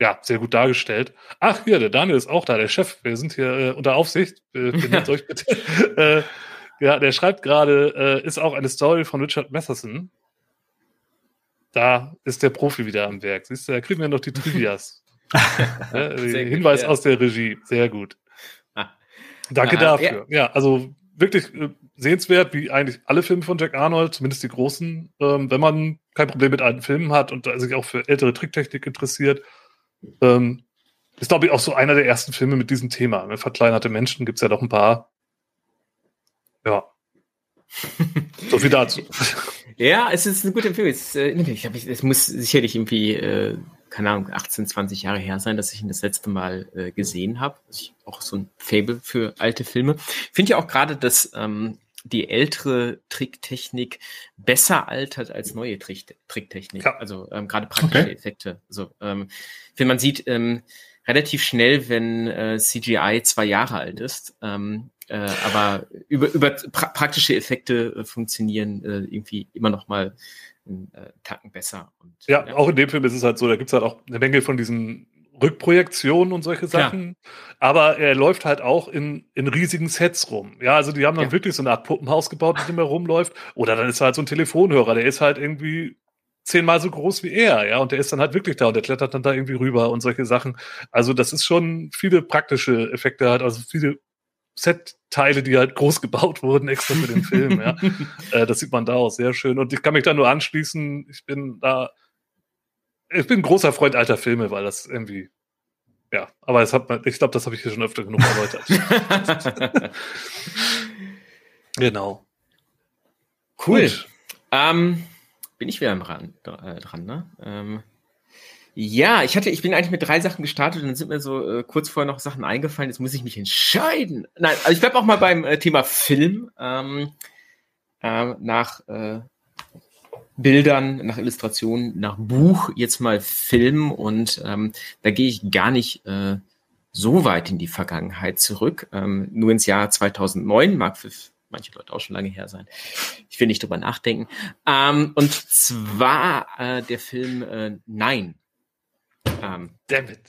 S1: ja, sehr gut dargestellt. Ach, hier, der Daniel ist auch da, der Chef. Wir sind hier äh, unter Aufsicht. Findet euch bitte. äh, ja, der schreibt gerade, äh, ist auch eine Story von Richard Matheson. Da ist der Profi wieder am Werk. Siehst du, da kriegen wir noch die Trivias. ja, Hinweis gut, ja. aus der Regie. Sehr gut. Ah. Danke ah, dafür. Ja. ja, also wirklich äh, sehenswert, wie eigentlich alle Filme von Jack Arnold, zumindest die großen, ähm, wenn man kein Problem mit alten Filmen hat und sich auch für ältere Tricktechnik interessiert ähm, ist, glaube ich, auch so einer der ersten Filme mit diesem Thema. Ne? Verkleinerte Menschen gibt es ja doch ein paar. Ja. so viel dazu.
S2: ja, es ist eine gute Empfehlung. Es, äh, ich es muss sicherlich irgendwie, äh, keine Ahnung, 18, 20 Jahre her sein, dass ich ihn das letzte Mal äh, gesehen habe. Auch so ein Fable für alte Filme. Finde ja auch gerade, dass ähm, die ältere Tricktechnik besser altert als neue Trick Tricktechnik. Ja. Also ähm, gerade praktische okay. Effekte. Also ähm, finde man sieht ähm, relativ schnell, wenn äh, CGI zwei Jahre alt ist. Ähm, äh, aber über, über pra praktische Effekte äh, funktionieren äh, irgendwie immer noch mal einen äh, Tacken besser. Und,
S1: ja, ja, auch in dem Film ist es halt so, da gibt es halt auch eine Menge von diesen Rückprojektionen und solche Sachen. Ja. Aber er läuft halt auch in, in riesigen Sets rum. Ja, also die haben dann ja. wirklich so eine Art Puppenhaus gebaut, mit dem er rumläuft. Oder dann ist halt so ein Telefonhörer, der ist halt irgendwie zehnmal so groß wie er, ja, und der ist dann halt wirklich da und der klettert dann da irgendwie rüber und solche Sachen. Also das ist schon viele praktische Effekte halt, also viele Set-Teile, die halt groß gebaut wurden, extra für den Film, ja. äh, das sieht man da auch sehr schön. Und ich kann mich da nur anschließen, ich bin da, ich bin ein großer Freund alter Filme, weil das irgendwie, ja, aber es hat, ich glaube, das habe ich hier schon öfter genug erläutert. genau.
S2: Cool. Ähm, bin ich wieder dran, äh, dran ne? Ähm, ja, ich hatte, ich bin eigentlich mit drei Sachen gestartet und dann sind mir so äh, kurz vorher noch Sachen eingefallen. Jetzt muss ich mich entscheiden. Nein, also ich bleibe auch mal beim äh, Thema Film. Ähm, äh, nach äh, Bildern, nach Illustrationen, nach Buch, jetzt mal Film und ähm, da gehe ich gar nicht äh, so weit in die Vergangenheit zurück, ähm, nur ins Jahr 2009, mag für manche Leute auch schon lange her sein. Ich will nicht drüber nachdenken. Ähm, und zwar äh, der Film äh, Nein.
S1: Ähm, Damn it.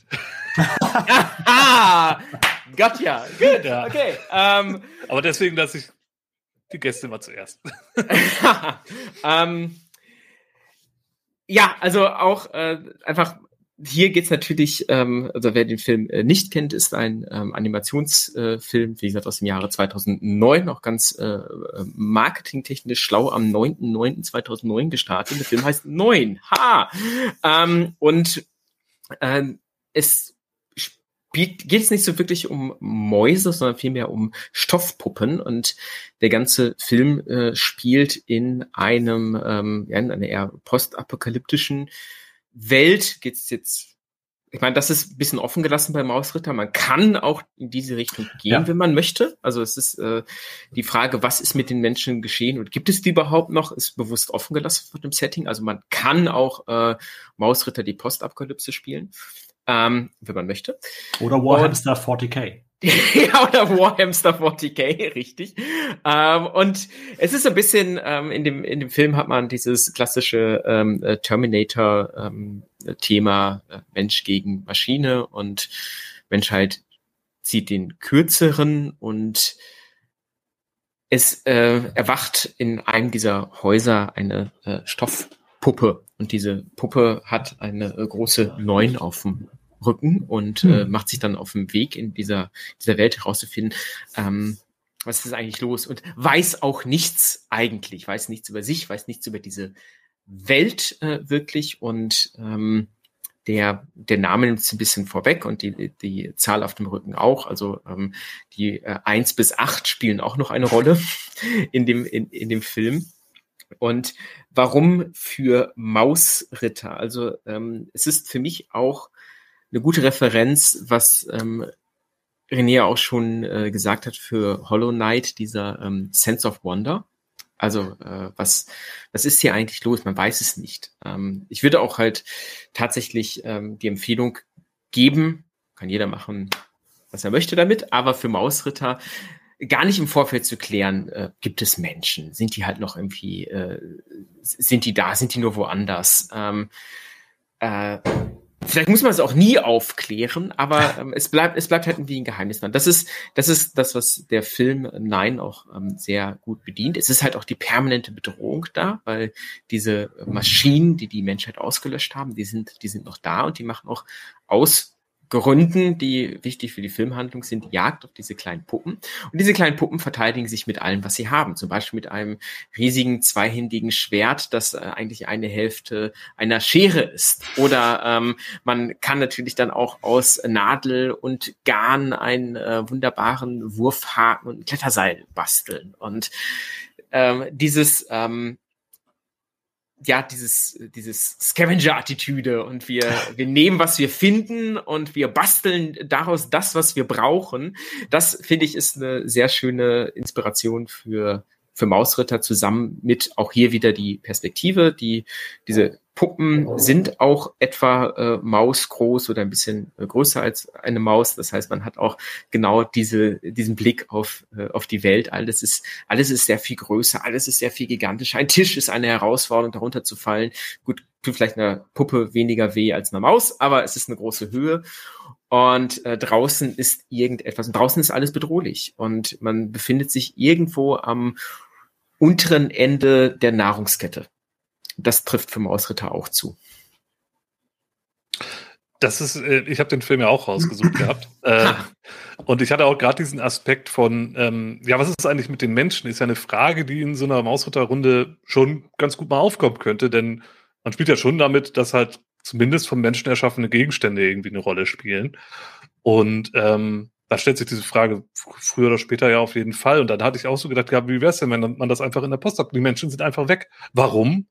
S2: Gott ja. Gut. Ja. Okay. Ähm,
S1: Aber deswegen lasse ich die Gäste mal zuerst.
S2: ähm, ja, also auch äh, einfach hier geht's natürlich, ähm, also wer den Film äh, nicht kennt, ist ein ähm, Animationsfilm, äh, wie gesagt, aus dem Jahre 2009, auch ganz äh, marketingtechnisch schlau am 9.9.2009 gestartet. Der Film heißt Neun. Ha! Ähm, und ähm, es geht es nicht so wirklich um Mäuse, sondern vielmehr um Stoffpuppen. Und der ganze Film äh, spielt in einem, ähm, ja, in einer eher postapokalyptischen Welt geht's jetzt, ich meine, das ist ein bisschen offen gelassen bei Mausritter. Man kann auch in diese Richtung gehen, ja. wenn man möchte. Also es ist äh, die Frage, was ist mit den Menschen geschehen und gibt es die überhaupt noch, ist bewusst offen gelassen von dem Setting. Also man kann auch äh, Mausritter die Postapokalypse spielen, ähm, wenn man möchte.
S3: Oder Warhamster 40k.
S2: ja, oder Warhamster 40k, richtig. Ähm, und es ist so ein bisschen, ähm, in, dem, in dem Film hat man dieses klassische ähm, äh, Terminator-Thema ähm, äh, Mensch gegen Maschine und Menschheit zieht den kürzeren und es äh, erwacht in einem dieser Häuser eine äh, Stoffpuppe und diese Puppe hat eine äh, große Neun auf dem Rücken und hm. äh, macht sich dann auf dem Weg in dieser, dieser Welt herauszufinden, ähm, was ist eigentlich los und weiß auch nichts eigentlich, weiß nichts über sich, weiß nichts über diese Welt äh, wirklich und ähm, der, der Name nimmt es ein bisschen vorweg und die, die Zahl auf dem Rücken auch. Also ähm, die äh, eins bis acht spielen auch noch eine Rolle in dem, in, in dem Film. Und warum für Mausritter? Also ähm, es ist für mich auch eine gute Referenz, was ähm, René auch schon äh, gesagt hat für Hollow Knight, dieser ähm, Sense of Wonder. Also äh, was, was ist hier eigentlich los? Man weiß es nicht. Ähm, ich würde auch halt tatsächlich ähm, die Empfehlung geben, kann jeder machen, was er möchte damit, aber für Mausritter gar nicht im Vorfeld zu klären, äh, gibt es Menschen? Sind die halt noch irgendwie, äh, sind die da, sind die nur woanders? Ähm, äh, Vielleicht muss man es auch nie aufklären, aber ähm, es bleibt, es bleibt halt irgendwie ein Geheimnis. Das ist, das ist das, was der Film Nein auch ähm, sehr gut bedient. Es ist halt auch die permanente Bedrohung da, weil diese Maschinen, die die Menschheit ausgelöscht haben, die sind, die sind noch da und die machen auch aus Gründen, die wichtig für die Filmhandlung sind, Jagd auf diese kleinen Puppen. Und diese kleinen Puppen verteidigen sich mit allem, was sie haben. Zum Beispiel mit einem riesigen zweihändigen Schwert, das äh, eigentlich eine Hälfte einer Schere ist. Oder ähm, man kann natürlich dann auch aus Nadel und Garn einen äh, wunderbaren Wurfhaken und Kletterseil basteln. Und ähm, dieses ähm, ja, dieses, dieses Scavenger-Attitüde und wir, wir nehmen, was wir finden und wir basteln daraus das, was wir brauchen. Das finde ich ist eine sehr schöne Inspiration für, für Mausritter zusammen mit auch hier wieder die Perspektive, die, diese Puppen sind auch etwa äh, mausgroß oder ein bisschen äh, größer als eine Maus. Das heißt, man hat auch genau diese, diesen Blick auf, äh, auf die Welt. Alles ist, alles ist sehr viel größer, alles ist sehr viel gigantischer. Ein Tisch ist eine Herausforderung, darunter zu fallen. Gut, tut vielleicht einer Puppe weniger weh als einer Maus, aber es ist eine große Höhe. Und äh, draußen ist irgendetwas. Und draußen ist alles bedrohlich. Und man befindet sich irgendwo am unteren Ende der Nahrungskette das trifft für Mausritter auch zu.
S1: Das ist, äh, ich habe den Film ja auch rausgesucht gehabt. Äh, und ich hatte auch gerade diesen Aspekt von, ähm, ja, was ist eigentlich mit den Menschen? Ist ja eine Frage, die in so einer Mausritterrunde schon ganz gut mal aufkommen könnte, denn man spielt ja schon damit, dass halt zumindest vom Menschen erschaffene Gegenstände irgendwie eine Rolle spielen. Und ähm, da stellt sich diese Frage früher oder später ja auf jeden Fall. Und dann hatte ich auch so gedacht, ja, wie wäre es denn, wenn man das einfach in der Post hat? Die Menschen sind einfach weg. Warum?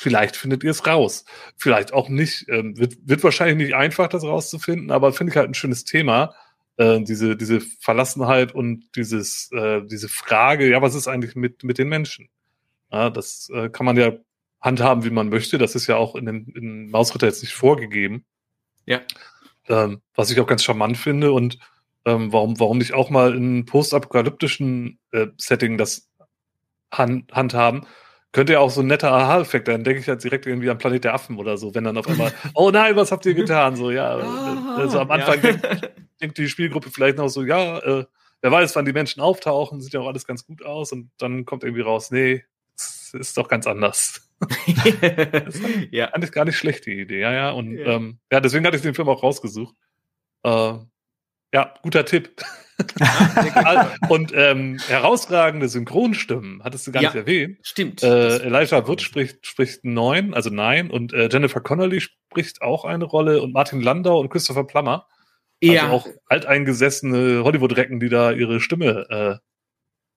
S1: Vielleicht findet ihr es raus. Vielleicht auch nicht. Ähm, wird, wird wahrscheinlich nicht einfach, das rauszufinden, aber finde ich halt ein schönes Thema. Äh, diese, diese Verlassenheit und dieses, äh, diese Frage, ja, was ist eigentlich mit, mit den Menschen? Ja, das äh, kann man ja handhaben, wie man möchte. Das ist ja auch in den in Mausritter jetzt nicht vorgegeben.
S2: Ja.
S1: Ähm, was ich auch ganz charmant finde und ähm, warum, warum nicht auch mal in postapokalyptischen äh, Setting das hand, handhaben, könnte ja auch so ein netter Aha-Effekt, dann denke ich halt direkt irgendwie an Planet der Affen oder so, wenn dann auf einmal, oh nein, was habt ihr getan? So, ja, ah, also am Anfang ja. denkt, denkt, die Spielgruppe vielleicht noch so, ja, äh, wer weiß, wann die Menschen auftauchen, sieht ja auch alles ganz gut aus und dann kommt irgendwie raus, nee, es ist doch ganz anders. das ist ja. eigentlich gar nicht schlecht, die Idee, ja, ja, und ja, ähm, ja deswegen hatte ich den Film auch rausgesucht. Äh, ja, guter Tipp. und ähm, herausragende Synchronstimmen, hattest du gar ja, nicht erwähnt.
S2: Stimmt.
S1: Äh, Elijah Wood spricht, spricht neun, also nein, und äh, Jennifer Connolly spricht auch eine Rolle und Martin Landau und Christopher Plummer. Also ja. auch alteingesessene Hollywood-Recken, die da ihre Stimme äh,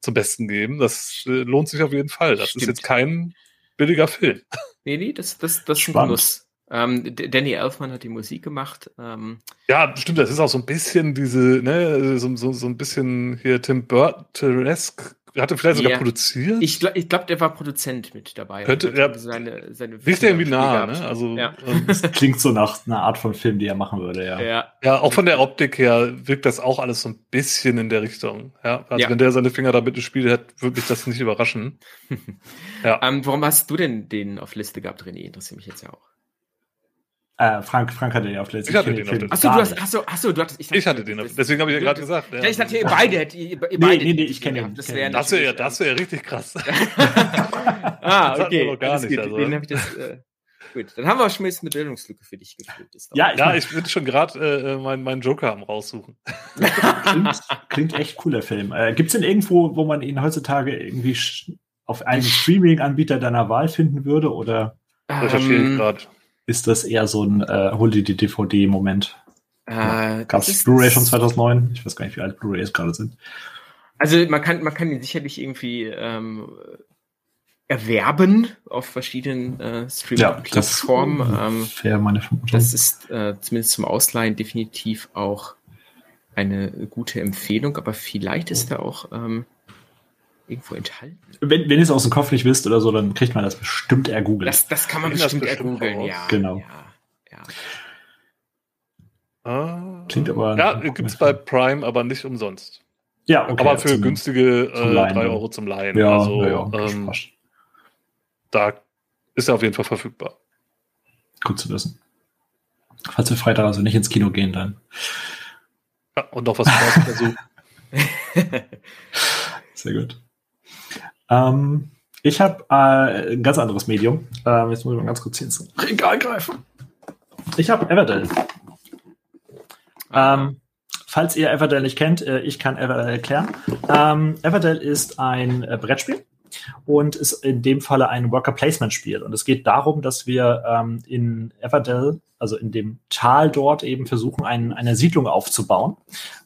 S1: zum Besten geben. Das äh, lohnt sich auf jeden Fall. Das Stimmt. ist jetzt kein billiger Film.
S2: Nee, nee, das, das, das ist ein Genuss. Ähm, Danny Elfman hat die Musik gemacht. Ähm,
S1: ja, stimmt, das ist auch so ein bisschen diese, ne, so, so, so ein bisschen hier Tim Burton-esque. Hat er vielleicht sogar ja, produziert?
S2: Ich, glaube, ich glaub, der war Produzent mit dabei.
S1: Könnte, ja, seine, seine riecht irgendwie nah, ne? Also,
S3: ja. ähm, das klingt so nach einer Art von Film, die er machen würde, ja.
S1: Ja, ja auch von der Optik her wirkt das auch alles so ein bisschen in der Richtung. Ja, also ja. wenn der seine Finger da mit im Spiel hat, würde mich das nicht überraschen.
S2: ja. Ähm, warum hast du denn den auf Liste gehabt, René? Interessiert mich jetzt ja auch.
S3: Äh, Frank, Frank hatte den auf
S1: letztes Ich hatte den auf
S2: letztes Achso, du hast, achso, achso, du hattest,
S1: ich, ich hatte den auf, deswegen habe ich ja gerade gesagt.
S2: Ja. Ich dachte, ihr beide hättet, ihr,
S3: beide. Nee, nee, nee, ich kenne ihn.
S1: Das wäre das wär, das wär richtig krass.
S2: ah, okay. Das gar nicht, also. Den habe ich das, äh, Gut, dann haben wir schon jetzt eine Bildungslücke für dich gefüllt.
S1: Ja, ich, ja, ich bin schon gerade äh, meinen mein Joker am raussuchen.
S3: klingt, klingt echt cooler Film. Äh, Gibt es denn irgendwo, wo man ihn heutzutage irgendwie auf einem Streaming-Anbieter deiner Wahl finden würde? Oder?
S1: Recherchiere ich ähm, gerade
S3: ist das eher so ein äh, hol dir die DVD-Moment? Äh, Gab es Blu-ray schon 2009? Ich weiß gar nicht, wie alt Blu-rays gerade sind.
S2: Also man kann, man kann ihn sicherlich irgendwie ähm, erwerben auf verschiedenen äh, Streaming-Plattformen.
S3: Ja, ähm, fair meine
S2: Vermutung. Das ist äh, zumindest zum Ausleihen definitiv auch eine gute Empfehlung, aber vielleicht ist er auch ähm, irgendwo enthalten.
S3: Wenn, wenn ihr es aus dem Kopf nicht wisst oder so, dann kriegt man das bestimmt ergoogeln.
S2: Das, das kann man das bestimmt, bestimmt ergoogeln, ja.
S3: Genau.
S2: Ja,
S1: ja. Ah, Klingt aber. Ja, gibt es bei Prime, aber nicht umsonst.
S3: Ja, okay.
S1: Aber für zum, günstige äh, 3 Euro zum Leihen.
S3: Ja, also, ja,
S1: ähm, da ist er auf jeden Fall verfügbar.
S3: Gut zu wissen. Falls wir Freitag also nicht ins Kino gehen, dann.
S1: Ja, und noch was dazu.
S3: Sehr gut. Ähm, ich habe äh, ein ganz anderes Medium. Ähm, jetzt muss ich mal ganz kurz hier ins Regal greifen. Ich habe Everdell. Ähm, falls ihr Everdell nicht kennt, äh, ich kann Everdell erklären. Ähm, Everdell ist ein äh, Brettspiel und ist in dem Falle ein Worker Placement Spiel. Und es geht darum, dass wir ähm, in Everdell, also in dem Tal dort eben versuchen, ein, eine Siedlung aufzubauen.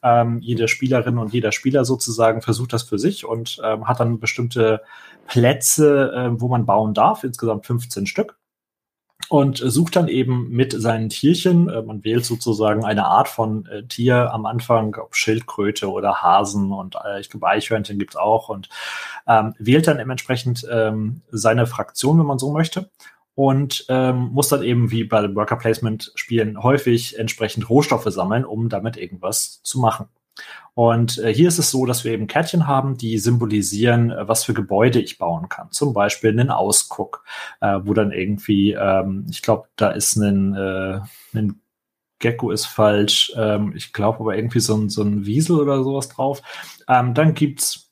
S3: Ähm, jede Spielerin und jeder Spieler sozusagen versucht das für sich und ähm, hat dann bestimmte Plätze, äh, wo man bauen darf, insgesamt 15 Stück und sucht dann eben mit seinen Tierchen, äh, man wählt sozusagen eine Art von äh, Tier am Anfang, ob Schildkröte oder Hasen und äh, ich glaube Eichhörnchen gibt's auch und ähm, wählt dann dementsprechend ähm, seine Fraktion, wenn man so möchte und ähm, muss dann eben wie bei Worker Placement Spielen häufig entsprechend Rohstoffe sammeln, um damit irgendwas zu machen. Und äh, hier ist es so, dass wir eben Kärtchen haben, die symbolisieren, äh, was für Gebäude ich bauen kann. Zum Beispiel einen Ausguck, äh, wo dann irgendwie, ähm, ich glaube, da ist ein, äh, ein Gecko ist falsch, ähm, ich glaube aber irgendwie so ein, so ein Wiesel oder sowas drauf. Ähm, dann gibt's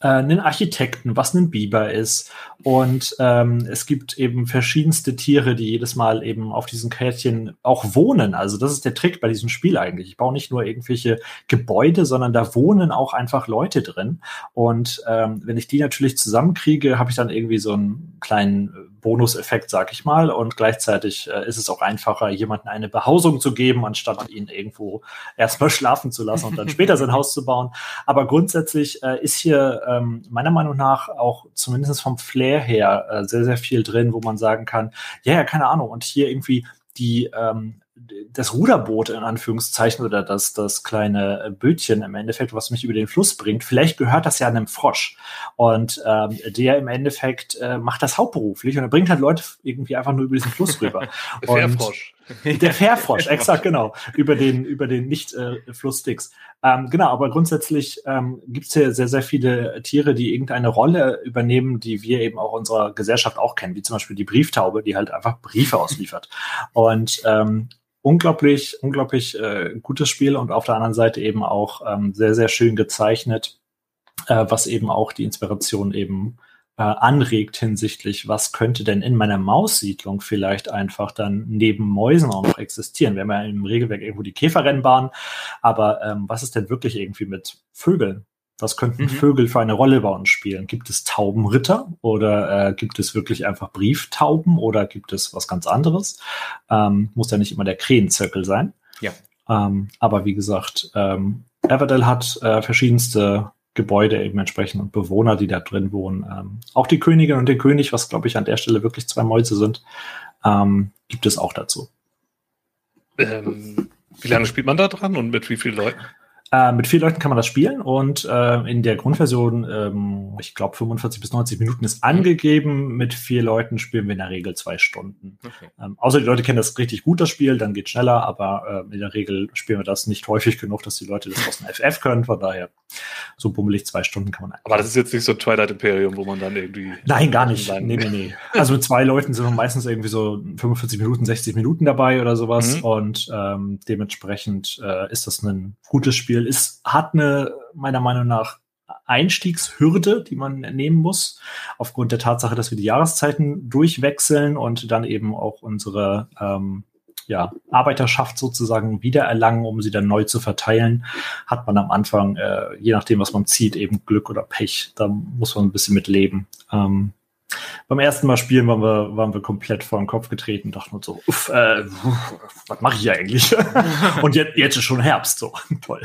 S3: äh, einen Architekten, was ein Biber ist. Und ähm, es gibt eben verschiedenste Tiere, die jedes Mal eben auf diesen Kärtchen auch wohnen. Also das ist der Trick bei diesem Spiel eigentlich. Ich baue nicht nur irgendwelche Gebäude, sondern da wohnen auch einfach Leute drin. Und ähm, wenn ich die natürlich zusammenkriege, habe ich dann irgendwie so einen kleinen Bonuseffekt, sag ich mal. Und gleichzeitig äh, ist es auch einfacher, jemanden eine Behausung zu geben, anstatt ihn irgendwo erstmal schlafen zu lassen und dann später sein Haus zu bauen. Aber grundsätzlich äh, ist hier ähm, meiner Meinung nach auch zumindest vom Flair her äh, sehr, sehr viel drin, wo man sagen kann, ja, ja, keine Ahnung. Und hier irgendwie die ähm, das Ruderboot in Anführungszeichen oder das, das kleine Bötchen im Endeffekt, was mich über den Fluss bringt, vielleicht gehört das ja einem Frosch. Und ähm, der im Endeffekt äh, macht das hauptberuflich und er bringt halt Leute irgendwie einfach nur über diesen Fluss rüber.
S1: der Fährfrosch.
S3: Der Fährfrosch, exakt, genau. Über den, über den Nicht-Flusssticks. Äh, ähm, genau, aber grundsätzlich ähm, gibt es hier sehr, sehr viele Tiere, die irgendeine Rolle übernehmen, die wir eben auch unserer Gesellschaft auch kennen, wie zum Beispiel die Brieftaube, die halt einfach Briefe ausliefert. Und ähm, unglaublich, unglaublich äh, gutes Spiel und auf der anderen Seite eben auch ähm, sehr, sehr schön gezeichnet, äh, was eben auch die Inspiration eben äh, anregt hinsichtlich, was könnte denn in meiner Maussiedlung vielleicht einfach dann neben Mäusen auch noch existieren. Wir haben ja im Regelwerk irgendwo die Käferrennbahn, aber ähm, was ist denn wirklich irgendwie mit Vögeln? Was könnten mhm. Vögel für eine Rolle bei uns spielen? Gibt es Taubenritter oder äh, gibt es wirklich einfach Brieftauben oder gibt es was ganz anderes? Ähm, muss ja nicht immer der Krähenzirkel sein.
S2: Ja.
S3: Ähm, aber wie gesagt, ähm, Everdell hat äh, verschiedenste Gebäude eben entsprechend und Bewohner, die da drin wohnen. Ähm, auch die Königin und der König, was glaube ich an der Stelle wirklich zwei Mäuse sind, ähm, gibt es auch dazu.
S1: Ähm, wie lange spielt man da dran und mit wie vielen Leuten?
S3: Äh, mit vier Leuten kann man das spielen und äh, in der Grundversion, ähm, ich glaube 45 bis 90 Minuten ist angegeben. Mit vier Leuten spielen wir in der Regel zwei Stunden. Okay. Ähm, außer die Leute kennen das richtig gut, das Spiel, dann geht schneller, aber äh, in der Regel spielen wir das nicht häufig genug, dass die Leute das aus dem FF können. Von daher, so bummelig zwei Stunden kann man.
S1: Aber das ist jetzt nicht so Twilight Imperium, wo man dann irgendwie.
S3: Nein, gar nicht. Nee, nee, nee. Also mit zwei Leuten sind wir meistens irgendwie so 45 Minuten, 60 Minuten dabei oder sowas. Mhm. Und ähm, dementsprechend äh, ist das ein gutes Spiel Spiel. Es hat eine, meiner Meinung nach, Einstiegshürde, die man nehmen muss, aufgrund der Tatsache, dass wir die Jahreszeiten durchwechseln und dann eben auch unsere ähm, ja, Arbeiterschaft sozusagen wiedererlangen, um sie dann neu zu verteilen, hat man am Anfang, äh, je nachdem, was man zieht, eben Glück oder Pech. Da muss man ein bisschen mit leben. Ähm, beim ersten Mal spielen waren wir, waren wir komplett vor den Kopf getreten und dachten uns so, uff, äh, was mache ich eigentlich? und jetzt, jetzt ist schon Herbst, so toll.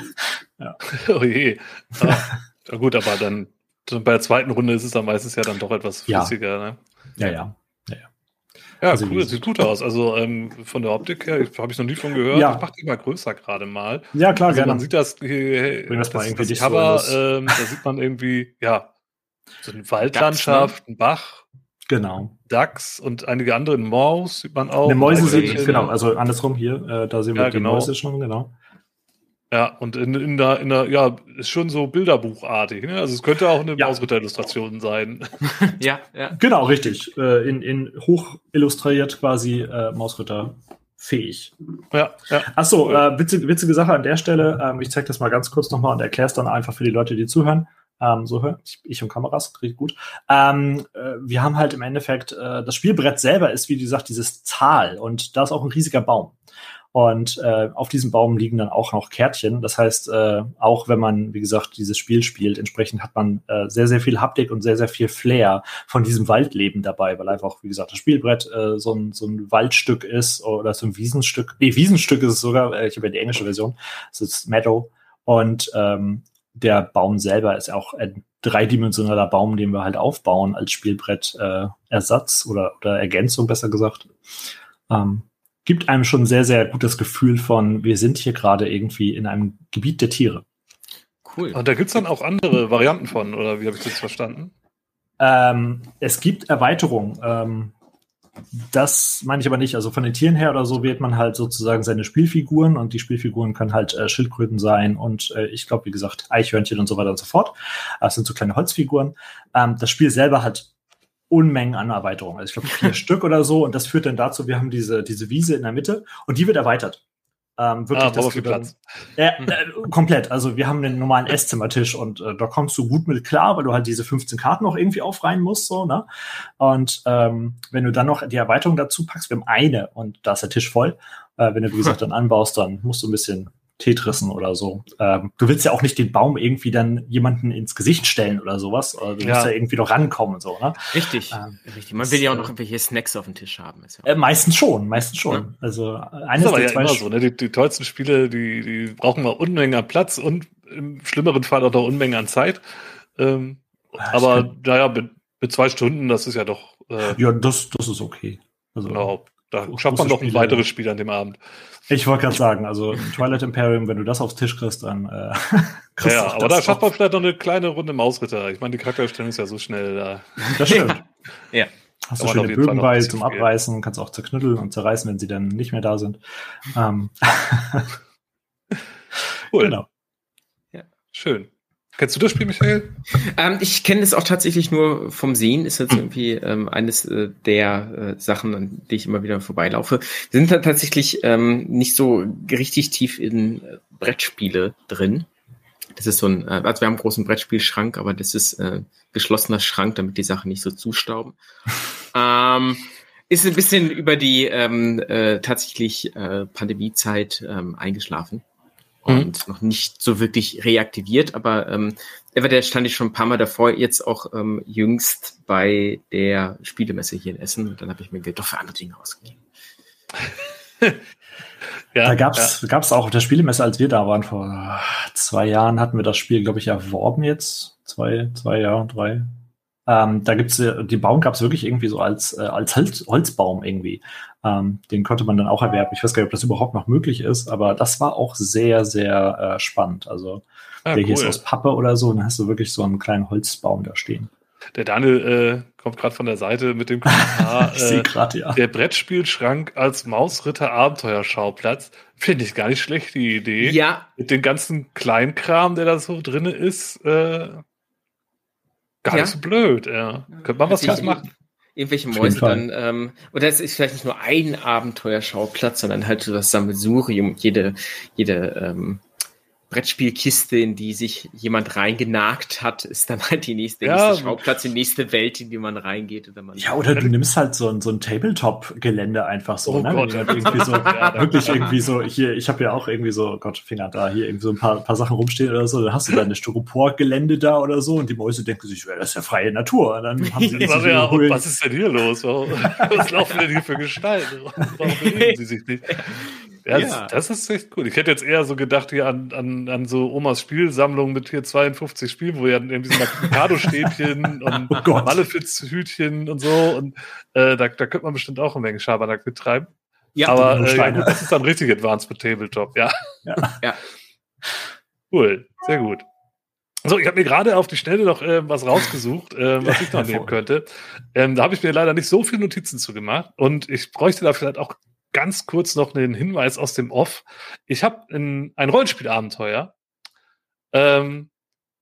S1: Ja. Oh je. Ah, gut, aber dann, bei der zweiten Runde ist es dann meistens ja dann doch etwas flüssiger.
S3: Ja, ne? ja. ja. Ja,
S1: ja also cool, sieht gut aus. Also ähm, von der Optik her habe ich noch nie von gehört. Ja. Ich mache die mal größer gerade mal.
S3: Ja, klar,
S1: also
S3: gerne.
S1: Man sieht das, äh,
S3: das, das,
S1: das Cover, ähm, da sieht man irgendwie, ja, so eine Waldlandschaft, Dachs, ne? ein Bach.
S3: Genau.
S1: Dachs und einige andere Maus sieht man auch.
S3: Eine Mäuse sieht, genau, also andersrum hier, äh, da sehen wir ja, die genau. Mäuse schon, genau.
S1: Ja, und in, in, der, in der, ja, ist schon so Bilderbuchartig. Ne? Also es könnte auch eine ja. Mausritter-Illustration sein.
S3: ja, ja. Genau, richtig. Äh, in, in hoch illustriert quasi äh, Mausritter fähig.
S1: Ja, ja.
S3: Achso, äh, witzige, witzige Sache an der Stelle. Ähm, ich zeige das mal ganz kurz nochmal und erkläre es dann einfach für die Leute, die zuhören. Ähm, so hört ich, ich und Kameras, richtig gut. Ähm, äh, wir haben halt im Endeffekt, äh, das Spielbrett selber ist, wie gesagt, dieses Tal und da ist auch ein riesiger Baum. Und äh, auf diesem Baum liegen dann auch noch Kärtchen. Das heißt, äh, auch wenn man, wie gesagt, dieses Spiel spielt, entsprechend hat man äh, sehr, sehr viel Haptik und sehr, sehr viel Flair von diesem Waldleben dabei, weil einfach, wie gesagt, das Spielbrett äh, so, ein, so ein Waldstück ist oder so ein Wiesenstück. Nee, Wiesenstück ist es sogar, ich habe ja die englische Version, das ist Meadow. Und ähm, der Baum selber ist auch ein dreidimensionaler Baum, den wir halt aufbauen als Spielbrett äh, Ersatz oder, oder Ergänzung, besser gesagt. Ähm, gibt einem schon sehr, sehr gutes Gefühl von, wir sind hier gerade irgendwie in einem Gebiet der Tiere.
S1: Cool. Und da gibt's dann auch andere Varianten von, oder wie habe ich das verstanden?
S3: Ähm, es gibt Erweiterungen. Ähm, das meine ich aber nicht. Also von den Tieren her oder so wählt man halt sozusagen seine Spielfiguren und die Spielfiguren können halt äh, Schildkröten sein und äh, ich glaube, wie gesagt, Eichhörnchen und so weiter und so fort. Das sind so kleine Holzfiguren. Ähm, das Spiel selber hat Unmengen an Erweiterungen. Also ich glaube vier Stück oder so und das führt dann dazu, wir haben diese, diese Wiese in der Mitte und die wird erweitert. Ähm, wirklich,
S1: Ah,
S3: dass du dann-
S1: Platz.
S3: Ja, äh, komplett. Also wir haben einen normalen Esszimmertisch und äh, da kommst du gut mit klar, weil du halt diese 15 Karten noch irgendwie aufreihen musst, so, ne? Und ähm, wenn du dann noch die Erweiterung dazu packst, wir haben eine und da ist der Tisch voll. Äh, wenn du, wie gesagt, dann anbaust, dann musst du ein bisschen Tetrissen oder so. Ähm, du willst ja auch nicht den Baum irgendwie dann jemanden ins Gesicht stellen oder sowas. Oder du
S1: Ja.
S3: musst ja irgendwie noch rankommen, so, ne?
S2: Richtig.
S3: Ähm,
S2: Richtig. Man will ja auch noch irgendwelche Snacks auf dem Tisch haben. Ist ja
S3: Äh, meistens schon, meistens schon.
S2: Ja.
S3: Also eines
S1: ist aber
S3: der
S1: ja
S3: zwei
S1: immer so, ne? Die, die tollsten Spiele, die, die brauchen mal Unmengen an Platz und im schlimmeren Fall auch noch Unmengen an Zeit. Ähm,
S3: Ja, ich
S1: aber naja, mit, mit zwei Stunden, das ist ja doch äh,
S3: Ja, das, das ist okay. Also,
S1: genau. Da
S3: Große
S1: schafft man doch ein
S3: Spiele.
S1: weiteres Spiel an dem Abend.
S3: Ich wollte gerade sagen, also Twilight Imperium, wenn du das aufs Tisch kriegst, dann äh, kriegst
S1: Ja, ja, aber da schafft man vielleicht noch eine kleine Runde Mausritter. Ich meine, die Charakterstellung ist ja so schnell da.
S3: Das stimmt.
S2: Ja.
S3: Hast du schöne Bögen bei zum
S1: spielen.
S3: Abreißen, kannst auch zerknütteln und zerreißen, wenn sie dann nicht mehr da sind. Ähm,
S1: Cool.
S3: genau.
S1: Schön. Kennst du das Spiel, Michael?
S2: Ähm, ich kenne es auch tatsächlich nur vom Sehen. Ist jetzt irgendwie ähm, eines äh, der äh, Sachen, an die ich immer wieder vorbeilaufe. Wir sind da tatsächlich ähm, nicht so richtig tief in äh, Brettspiele drin. Das ist so ein, äh, also wir haben einen großen Brettspielschrank, aber das ist äh, geschlossener Schrank, damit die Sachen nicht so zustauben. ähm, ist ein bisschen über die ähm, äh, tatsächlich äh, Pandemiezeit ähm, eingeschlafen und noch nicht so wirklich reaktiviert, aber ähm, Everdell stand ich schon ein paar Mal davor, jetzt auch ähm, jüngst bei der Spielemesse hier in Essen und dann habe ich mir Geld doch für andere Dinge ausgegeben.
S1: Ja,
S3: Da gab's gab's auch auf der Spielemesse, als wir da waren, vor zwei Jahren hatten wir das Spiel, glaube ich, erworben jetzt. Zwei, zwei Jahre, drei. Ähm, da gibt's äh, die Baum gab's wirklich irgendwie so als, äh, als Holz, Holzbaum irgendwie. Ähm, den konnte man dann auch erwerben. Ich weiß gar nicht, ob das überhaupt noch möglich ist, aber das war auch sehr, sehr äh, spannend. Also
S1: ja,
S3: der hier ist
S1: cool.
S3: aus Pappe oder so, dann hast du wirklich so einen kleinen Holzbaum da stehen.
S1: Der Daniel äh, kommt gerade von der Seite mit dem Kommentar.
S3: ich sehe
S1: äh,
S3: gerade, ja.
S1: der Brettspielschrank als Mausritter Abenteuerschauplatz. Finde ich gar nicht schlecht, die Idee.
S2: Ja,
S1: Mit dem ganzen Kleinkram, der da so drinne ist, äh, gar
S2: Ja.
S1: nicht so blöd. Ja. Könnte man was draus machen.
S2: Irgendwelche Mäuse dann, ähm, oder es ist vielleicht nicht nur ein Abenteuerschauplatz, sondern halt so das Sammelsurium, jede, jede ähm, Brettspielkiste, in die sich jemand reingenagt hat, ist dann halt die nächste, der
S1: Ja.
S2: nächste Schauplatz, die nächste Welt, in die man reingeht. Oder man
S3: Ja, oder du nimmst halt so ein, so ein Tabletop-Gelände einfach so,
S1: Oh
S3: ne?
S1: Gott, ja.
S3: irgendwie so,
S1: Ja,
S3: wirklich irgendwie so, hier, ich habe ja auch irgendwie so, Gott, Finger da, hier irgendwie so ein paar, paar Sachen rumstehen oder so, dann hast du da eine Styropor-Gelände da oder so und die Mäuse denken sich, ja, das ist ja freie Natur. Und dann haben sie sich
S1: ja,
S3: holen-
S1: was ist denn hier los? Was laufen denn hier für Gestalten? Warum bewegen sie sich nicht? Ja,
S2: Ja.
S1: Das, das ist echt cool. Ich hätte jetzt eher so gedacht hier an, an, an so Omas Spielsammlung mit hier 52 Spielen, wo ja irgendwie so Mikado-Stäbchen und
S3: Oh.
S1: Malefiz-Hütchen und so. Und äh, da, da könnte man bestimmt auch eine Menge Schabernack betreiben.
S2: ja,
S1: Aber äh, gut, das ist dann richtig Advanced mit Tabletop, ja.
S3: Ja.
S2: Ja.
S1: Cool, sehr gut. So, ich habe mir gerade auf die Schnelle noch äh, was rausgesucht, äh, was ich noch nehmen könnte. Ähm, da habe ich mir leider nicht so viele Notizen zu gemacht und ich bräuchte da vielleicht auch ganz kurz noch einen Hinweis aus dem Off. Ich habe ein, ein Rollenspielabenteuer ähm,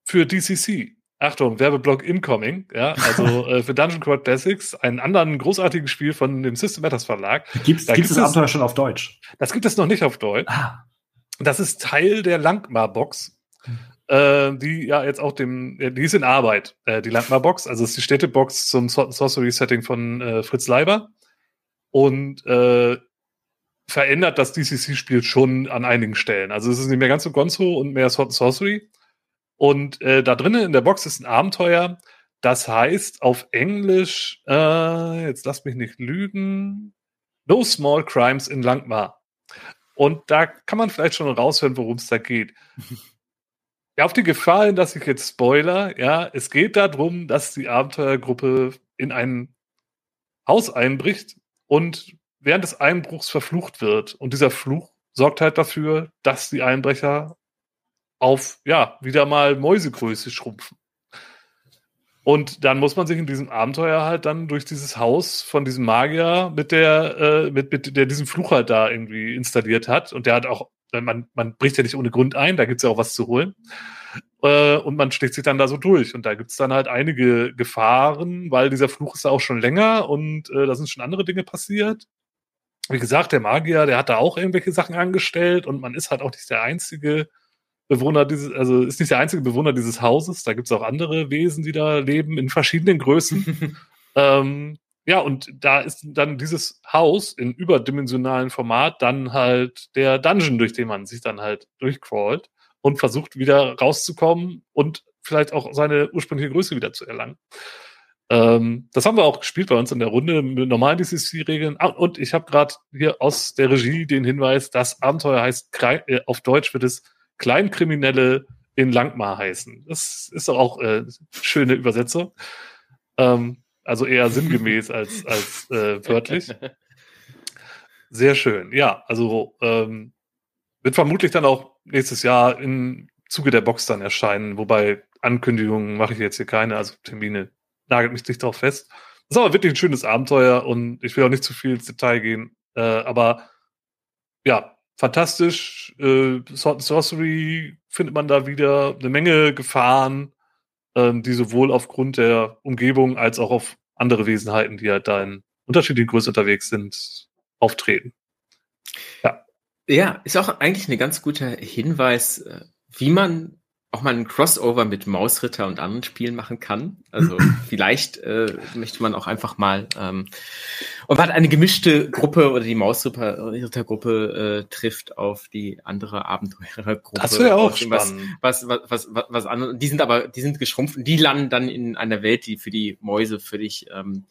S1: für DCC. Achtung, Werbeblock incoming, ja, also äh, für Dungeon Crawl Classics, einen anderen großartigen Spiel von dem System Matters Verlag.
S3: Gibt's,
S1: Da
S3: gibt's
S1: gibt
S3: das
S1: es-
S3: Abenteuer schon auf Deutsch?
S1: Das gibt es noch nicht auf Deutsch.
S3: Ah,
S1: Das ist Teil der Langmar-Box, äh, die ja jetzt auch dem, äh, die ist in Arbeit, äh, die Langmar-Box. Also ist die Städtebox zum Sor Sorcery-Setting von äh, Fritz Leiber und äh, verändert das DCC-Spiel schon an einigen Stellen. Also es ist nicht mehr ganz so Gonzo und mehr Sword and Sorcery. Und äh, da drinnen in der Box ist ein Abenteuer, das heißt auf Englisch, äh, jetzt lasst mich nicht lügen, No Small Crimes in Langmar. Und da kann man vielleicht schon raushören, worum es da geht. Ja, auf die Gefahr hin, dass ich jetzt spoiler, ja, es geht darum, dass die Abenteuergruppe in ein Haus einbricht und während des Einbruchs verflucht wird. Und dieser Fluch sorgt halt dafür, dass die Einbrecher auf, ja, wieder mal Mäusegröße schrumpfen. Und dann muss man sich in diesem Abenteuer halt dann durch dieses Haus von diesem Magier mit der, äh, mit, mit der diesen Fluch halt da irgendwie installiert hat. Und der hat auch, man, man bricht ja nicht ohne Grund ein, da gibt's ja auch was zu holen. Äh, und man schlägt sich dann da so durch. Und da gibt's dann halt einige Gefahren, weil dieser Fluch ist ja auch schon länger und äh, da sind schon andere Dinge passiert. Wie gesagt, der Magier, der hat da auch irgendwelche Sachen angestellt und man ist halt auch nicht der einzige Bewohner dieses, also ist nicht der einzige Bewohner dieses Hauses. Da gibt es auch andere Wesen, die da leben in verschiedenen Größen. ähm, ja, und da ist dann dieses Haus in überdimensionalen Format dann halt der Dungeon, durch den man sich dann halt durchcrawlt und versucht wieder rauszukommen und vielleicht auch seine ursprüngliche Größe wieder zu erlangen. Ähm, das haben wir auch gespielt bei uns in der Runde mit normalen DCC-Regeln. Ah, und ich habe gerade hier aus der Regie den Hinweis, das Abenteuer heißt, äh, auf Deutsch wird es Kleinkriminelle in Langmar heißen. Das ist auch äh, schöne Übersetzung. Ähm, also eher sinngemäß als, als äh, wörtlich. Sehr schön. Ja, also ähm, wird vermutlich dann auch nächstes Jahr im Zuge der Box dann erscheinen, wobei Ankündigungen mache ich jetzt hier keine, also Termine nagelt mich nicht drauf fest. Das ist aber wirklich ein schönes Abenteuer und ich will auch nicht zu viel ins Detail gehen, äh, aber ja, fantastisch. Äh, Sword and Sorcery findet man da wieder eine Menge Gefahren, ähm, die sowohl aufgrund der Umgebung als auch auf andere Wesenheiten, die halt da in unterschiedlichen Größen unterwegs sind, auftreten.
S2: Ja. Ja, ist auch eigentlich ein ganz guter Hinweis, äh, wie man auch mal einen Crossover mit Mausritter und anderen Spielen machen kann. Also vielleicht äh, möchte man auch einfach mal ähm, und man hat eine gemischte Gruppe oder die Mausrittergruppe äh, trifft auf die andere Abenteurergruppe.
S1: Das wäre auch spannend.
S2: Was, was, was, was, was anderes. Die sind aber, die sind geschrumpft und die landen dann in einer Welt, die für die Mäuse völlig ähm,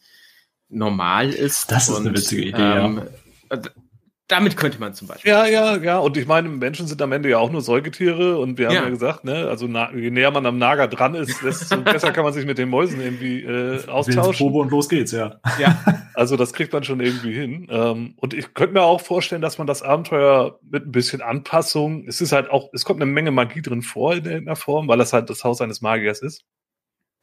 S2: normal ist.
S3: Das ist
S2: und,
S3: eine witzige Idee, ähm,
S2: ja. Damit könnte man zum Beispiel.
S1: Ja, ja, ja. Und ich meine, Menschen sind am Ende ja auch nur Säugetiere und wir haben ja, ja gesagt, ne, also na, je näher man am Nager dran ist, desto besser kann man sich mit den Mäusen irgendwie äh, austauschen.
S3: Probe und los geht's, ja.
S1: Ja. Also das kriegt man schon irgendwie hin. Ähm, und ich könnte mir auch vorstellen, dass man das Abenteuer mit ein bisschen Anpassung, es ist halt auch, es kommt eine Menge Magie drin vor in irgendeiner Form, weil das halt das Haus eines Magiers ist.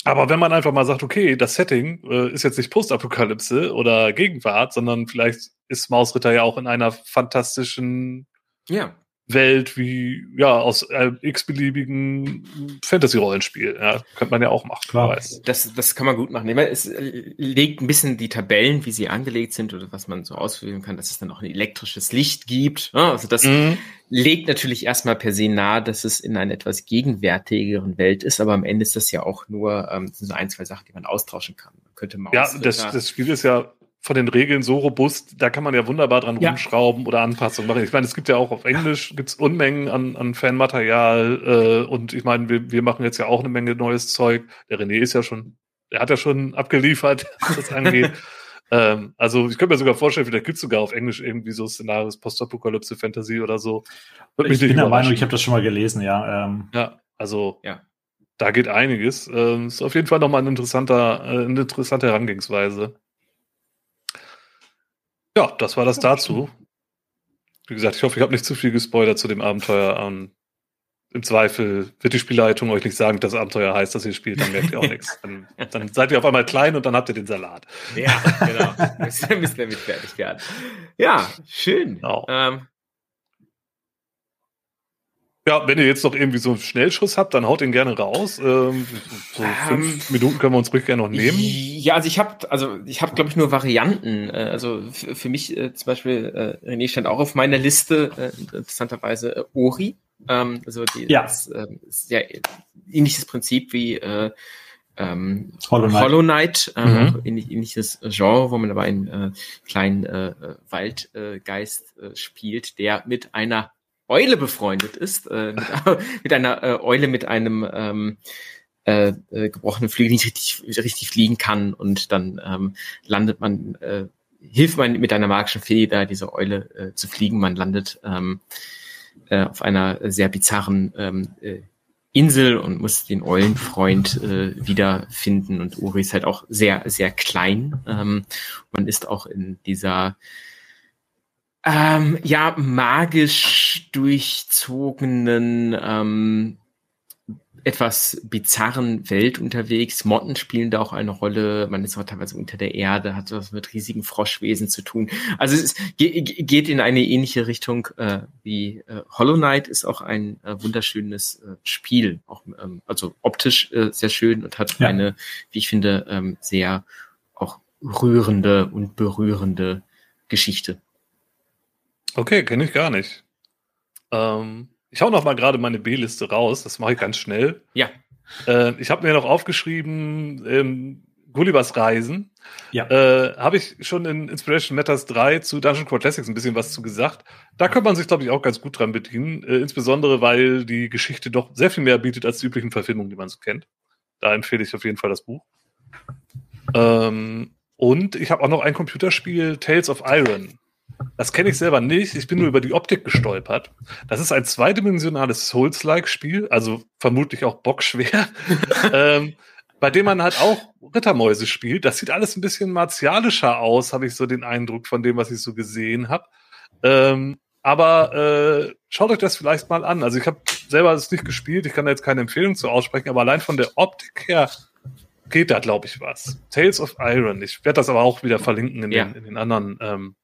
S1: Aber wenn man einfach mal sagt, okay, das Setting äh, ist jetzt nicht Postapokalypse oder Gegenwart, sondern vielleicht ist Mausritter ja auch in einer fantastischen
S2: ja.
S1: Welt wie ja aus äh, x-beliebigen Fantasy-Rollenspiel. Ja, könnte man ja auch machen.
S2: Klar. Das, das kann man gut machen. Es äh, legt ein bisschen die Tabellen, wie sie angelegt sind oder was man so ausführen kann, dass es dann auch ein elektrisches Licht gibt. Also das mhm. legt natürlich erstmal per se nahe, dass es in einer etwas gegenwärtigeren Welt ist, aber am Ende ist das ja auch nur ähm, so ein, zwei Sachen, die man austauschen kann. Man könnte
S1: Maus ja, das, das Spiel ist ja von den Regeln so robust, da kann man ja wunderbar dran ja. rumschrauben oder Anpassungen machen. Ich meine, es gibt ja auch auf Englisch gibt's Unmengen an, an Fanmaterial äh, und ich meine, wir, wir machen jetzt ja auch eine Menge neues Zeug. Der René ist ja schon, der hat ja schon abgeliefert, was das angeht. ähm, also ich könnte mir sogar vorstellen, vielleicht gibt's sogar auf Englisch irgendwie so Szenarios, Postapokalypse, Fantasy oder so.
S3: Würde ich bin der Meinung, ich habe das schon mal gelesen, ja.
S1: Ähm. Ja, also ja. da geht einiges. Ähm, ist auf jeden Fall nochmal ein interessanter, äh, eine interessante Herangehensweise. Ja, das war das dazu. Wie gesagt, ich hoffe, ich habe nicht zu viel gespoilert zu dem Abenteuer. Ähm, Im Zweifel wird die Spielleitung euch nicht sagen, dass das Abenteuer heißt, dass ihr spielt, dann merkt ihr auch nichts. Dann, dann, seid ihr auf einmal klein und dann habt ihr den Salat.
S2: Ja, genau. Müssen wir mit fertig werden. Ja, schön. Genau. Ähm,
S1: ja, wenn ihr jetzt noch irgendwie so einen Schnellschuss habt, dann haut ihn gerne raus. Ähm, so fünf ähm, Minuten können wir uns ruhig gerne noch nehmen.
S2: Ja, also ich habe, also ich habe, glaube ich, nur Varianten. Äh, also für mich äh, zum Beispiel, äh, René stand auch auf meiner Liste, äh, interessanterweise äh, Ori. Ähm, also die, ja. das äh, ist ja ähnliches Prinzip wie äh, ähm, Hollow Knight, Hollow Knight äh, mhm. ähnliches Genre, wo man aber einen äh, kleinen äh, Waldgeist äh, spielt, der mit einer Eule befreundet ist, äh, mit, einer äh, Eule mit einem ähm, äh, äh, gebrochenen Flügel nicht richtig, richtig fliegen kann und dann ähm, landet man, äh, hilft man mit einer magischen da diese Eule äh, zu fliegen. Man landet ähm, äh, auf einer sehr bizarren ähm, äh, Insel und muss den Eulenfreund äh, wiederfinden. Und Uri ist halt auch sehr, sehr klein. Ähm, man ist auch in dieser ähm, ja, magisch durchzogenen, ähm, etwas bizarren Welt unterwegs. Motten spielen da auch eine Rolle. Man ist auch teilweise unter der Erde, hat was mit riesigen Froschwesen zu tun. Also es geht in eine ähnliche Richtung äh, wie äh, Hollow Knight ist auch ein äh, wunderschönes äh, Spiel. Auch, ähm, also optisch äh, sehr schön und hat ja. eine, wie ich finde, ähm, sehr auch rührende und berührende Geschichte.
S1: Okay, kenne ich gar nicht. Ähm, ich hau noch mal gerade meine B-Liste raus. Das mache ich ganz schnell.
S2: Ja.
S1: Äh, ich habe mir noch aufgeschrieben, ähm, Gullivers Reisen.
S3: Ja.
S1: Äh, habe ich schon in Inspiration Matters 3 zu Dungeon Crawl Classics ein bisschen was zu gesagt. Da könnte man sich, glaube ich, auch ganz gut dran bedienen. Äh, insbesondere, weil die Geschichte doch sehr viel mehr bietet als die üblichen Verfilmungen, die man so kennt. Da empfehle ich auf jeden Fall das Buch. Ähm, und ich habe auch noch ein Computerspiel, Tales of Iron. Das kenne ich selber nicht. Ich bin nur über die Optik gestolpert. Das ist ein zweidimensionales Souls-like-Spiel, also vermutlich auch bockschwer, ähm, bei dem man halt auch Rittermäuse spielt. Das sieht alles ein bisschen martialischer aus, habe ich so den Eindruck von dem, was ich so gesehen habe. Ähm, aber äh, schaut euch das vielleicht mal an. Also ich habe selber es nicht gespielt, ich kann da jetzt keine Empfehlung zu aussprechen, aber allein von der Optik her geht da, glaube ich, was. Tales of Iron. Ich werde das aber auch wieder verlinken in,
S2: Ja.
S1: den, in den anderen, ähm,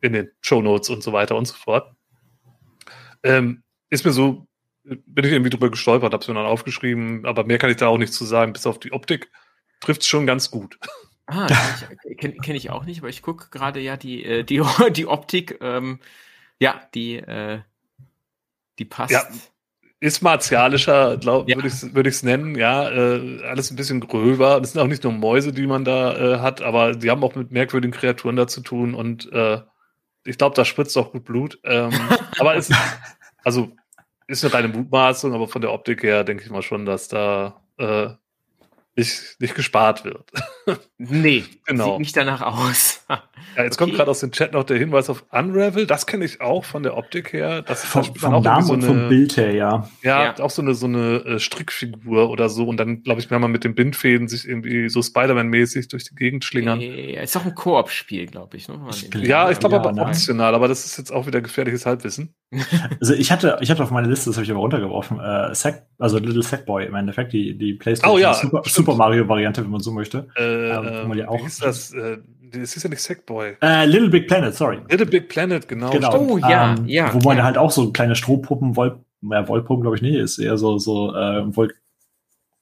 S1: in den Show Notes und so weiter und so fort. Ähm, ist mir so, bin ich irgendwie drüber gestolpert, habe es mir dann aufgeschrieben, aber mehr kann ich da auch nicht zu sagen, bis auf die Optik trifft es schon ganz gut.
S2: Ah, kenne kenn, kenn ich auch nicht, aber ich gucke gerade ja die, äh, die, die Optik, ähm, ja, die, äh, die passt.
S1: Ja. Ist martialischer, glaub,
S2: Ja.
S1: würde ich es würd ich's nennen, ja. Äh, alles ein bisschen gröber. Das sind auch nicht nur Mäuse, die man da äh, hat, aber die haben auch mit merkwürdigen Kreaturen da zu tun und äh, ich glaube, da spritzt auch gut Blut. Ähm, aber es ist, also, ist eine reine Mutmaßung, aber von der Optik her denke ich mal schon, dass da äh, nicht, nicht gespart wird.
S2: Nee,
S1: Genau.
S2: sieht nicht danach aus.
S1: Ja, jetzt kommt
S2: Okay.
S1: gerade aus dem Chat noch der Hinweis auf Unravel. Das kenne ich auch von der Optik her. Das
S3: Vom, vom Namen und vom Bild her, ja.
S1: Ja,
S2: Ja.
S1: auch so eine, so eine äh, Strickfigur oder so. Und dann, glaube ich, kann man mit den Bindfäden sich irgendwie so Spider-Man-mäßig durch die Gegend schlingern.
S2: Äh, ist auch ein Koop-Spiel, glaube ich. Ne?
S3: Ich
S1: Ja, ich glaube
S3: Ja,
S1: aber
S3: ne?
S1: optional, aber das ist jetzt auch wieder gefährliches Halbwissen.
S3: Also ich hatte, ich hatte auf meine Liste, das habe ich aber runtergeworfen, äh, Sack, also Little Sackboy im Endeffekt, die, die PlayStation
S1: Oh ja,
S3: Super. Super Mario Variante, wenn man so möchte.
S1: Äh,
S3: Ja,
S1: ähm,
S3: kann man ja auch-
S1: wie hieß das? Äh, das ist ja nicht Sackboy.
S3: Äh, Little Big Planet, sorry.
S1: Little Big Planet, genau.
S3: Genau.
S2: Oh, ja,
S3: ähm,
S2: ja,
S3: Wo man
S2: ja.
S3: halt auch so kleine Strohpuppen, Woll, ja, Wollpuppen, glaube ich nicht, ist eher so, so, äh, Woll,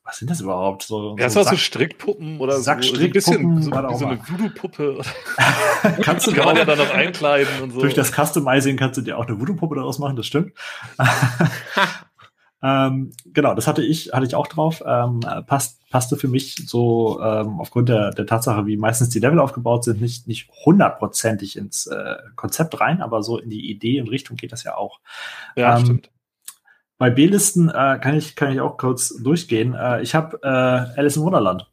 S3: was sind das überhaupt? So,
S1: Ja,
S3: so
S1: war so
S3: Sack-
S1: Strickpuppen oder so.
S3: Sackstrickpuppen,
S1: so ein bisschen so, so eine. Voodoo-Puppe.
S3: kannst du
S1: Die kann man ja
S3: auch-
S1: dann noch einkleiden und so.
S3: Durch das Customizing kannst du dir auch eine Voodoo-Puppe daraus machen, das stimmt. ähm, genau, das hatte ich, hatte ich auch drauf. Ähm, passt, passte für mich so ähm, aufgrund der, der Tatsache, wie meistens die Level aufgebaut sind, nicht, nicht hundertprozentig ins äh, Konzept rein, aber so in die Idee und Richtung geht das ja auch.
S1: ja,
S3: ähm,
S1: stimmt.
S3: Bei B-Listen äh, kann, ich, kann ich auch kurz durchgehen. Äh, ich habe äh, Alice im Wunderland,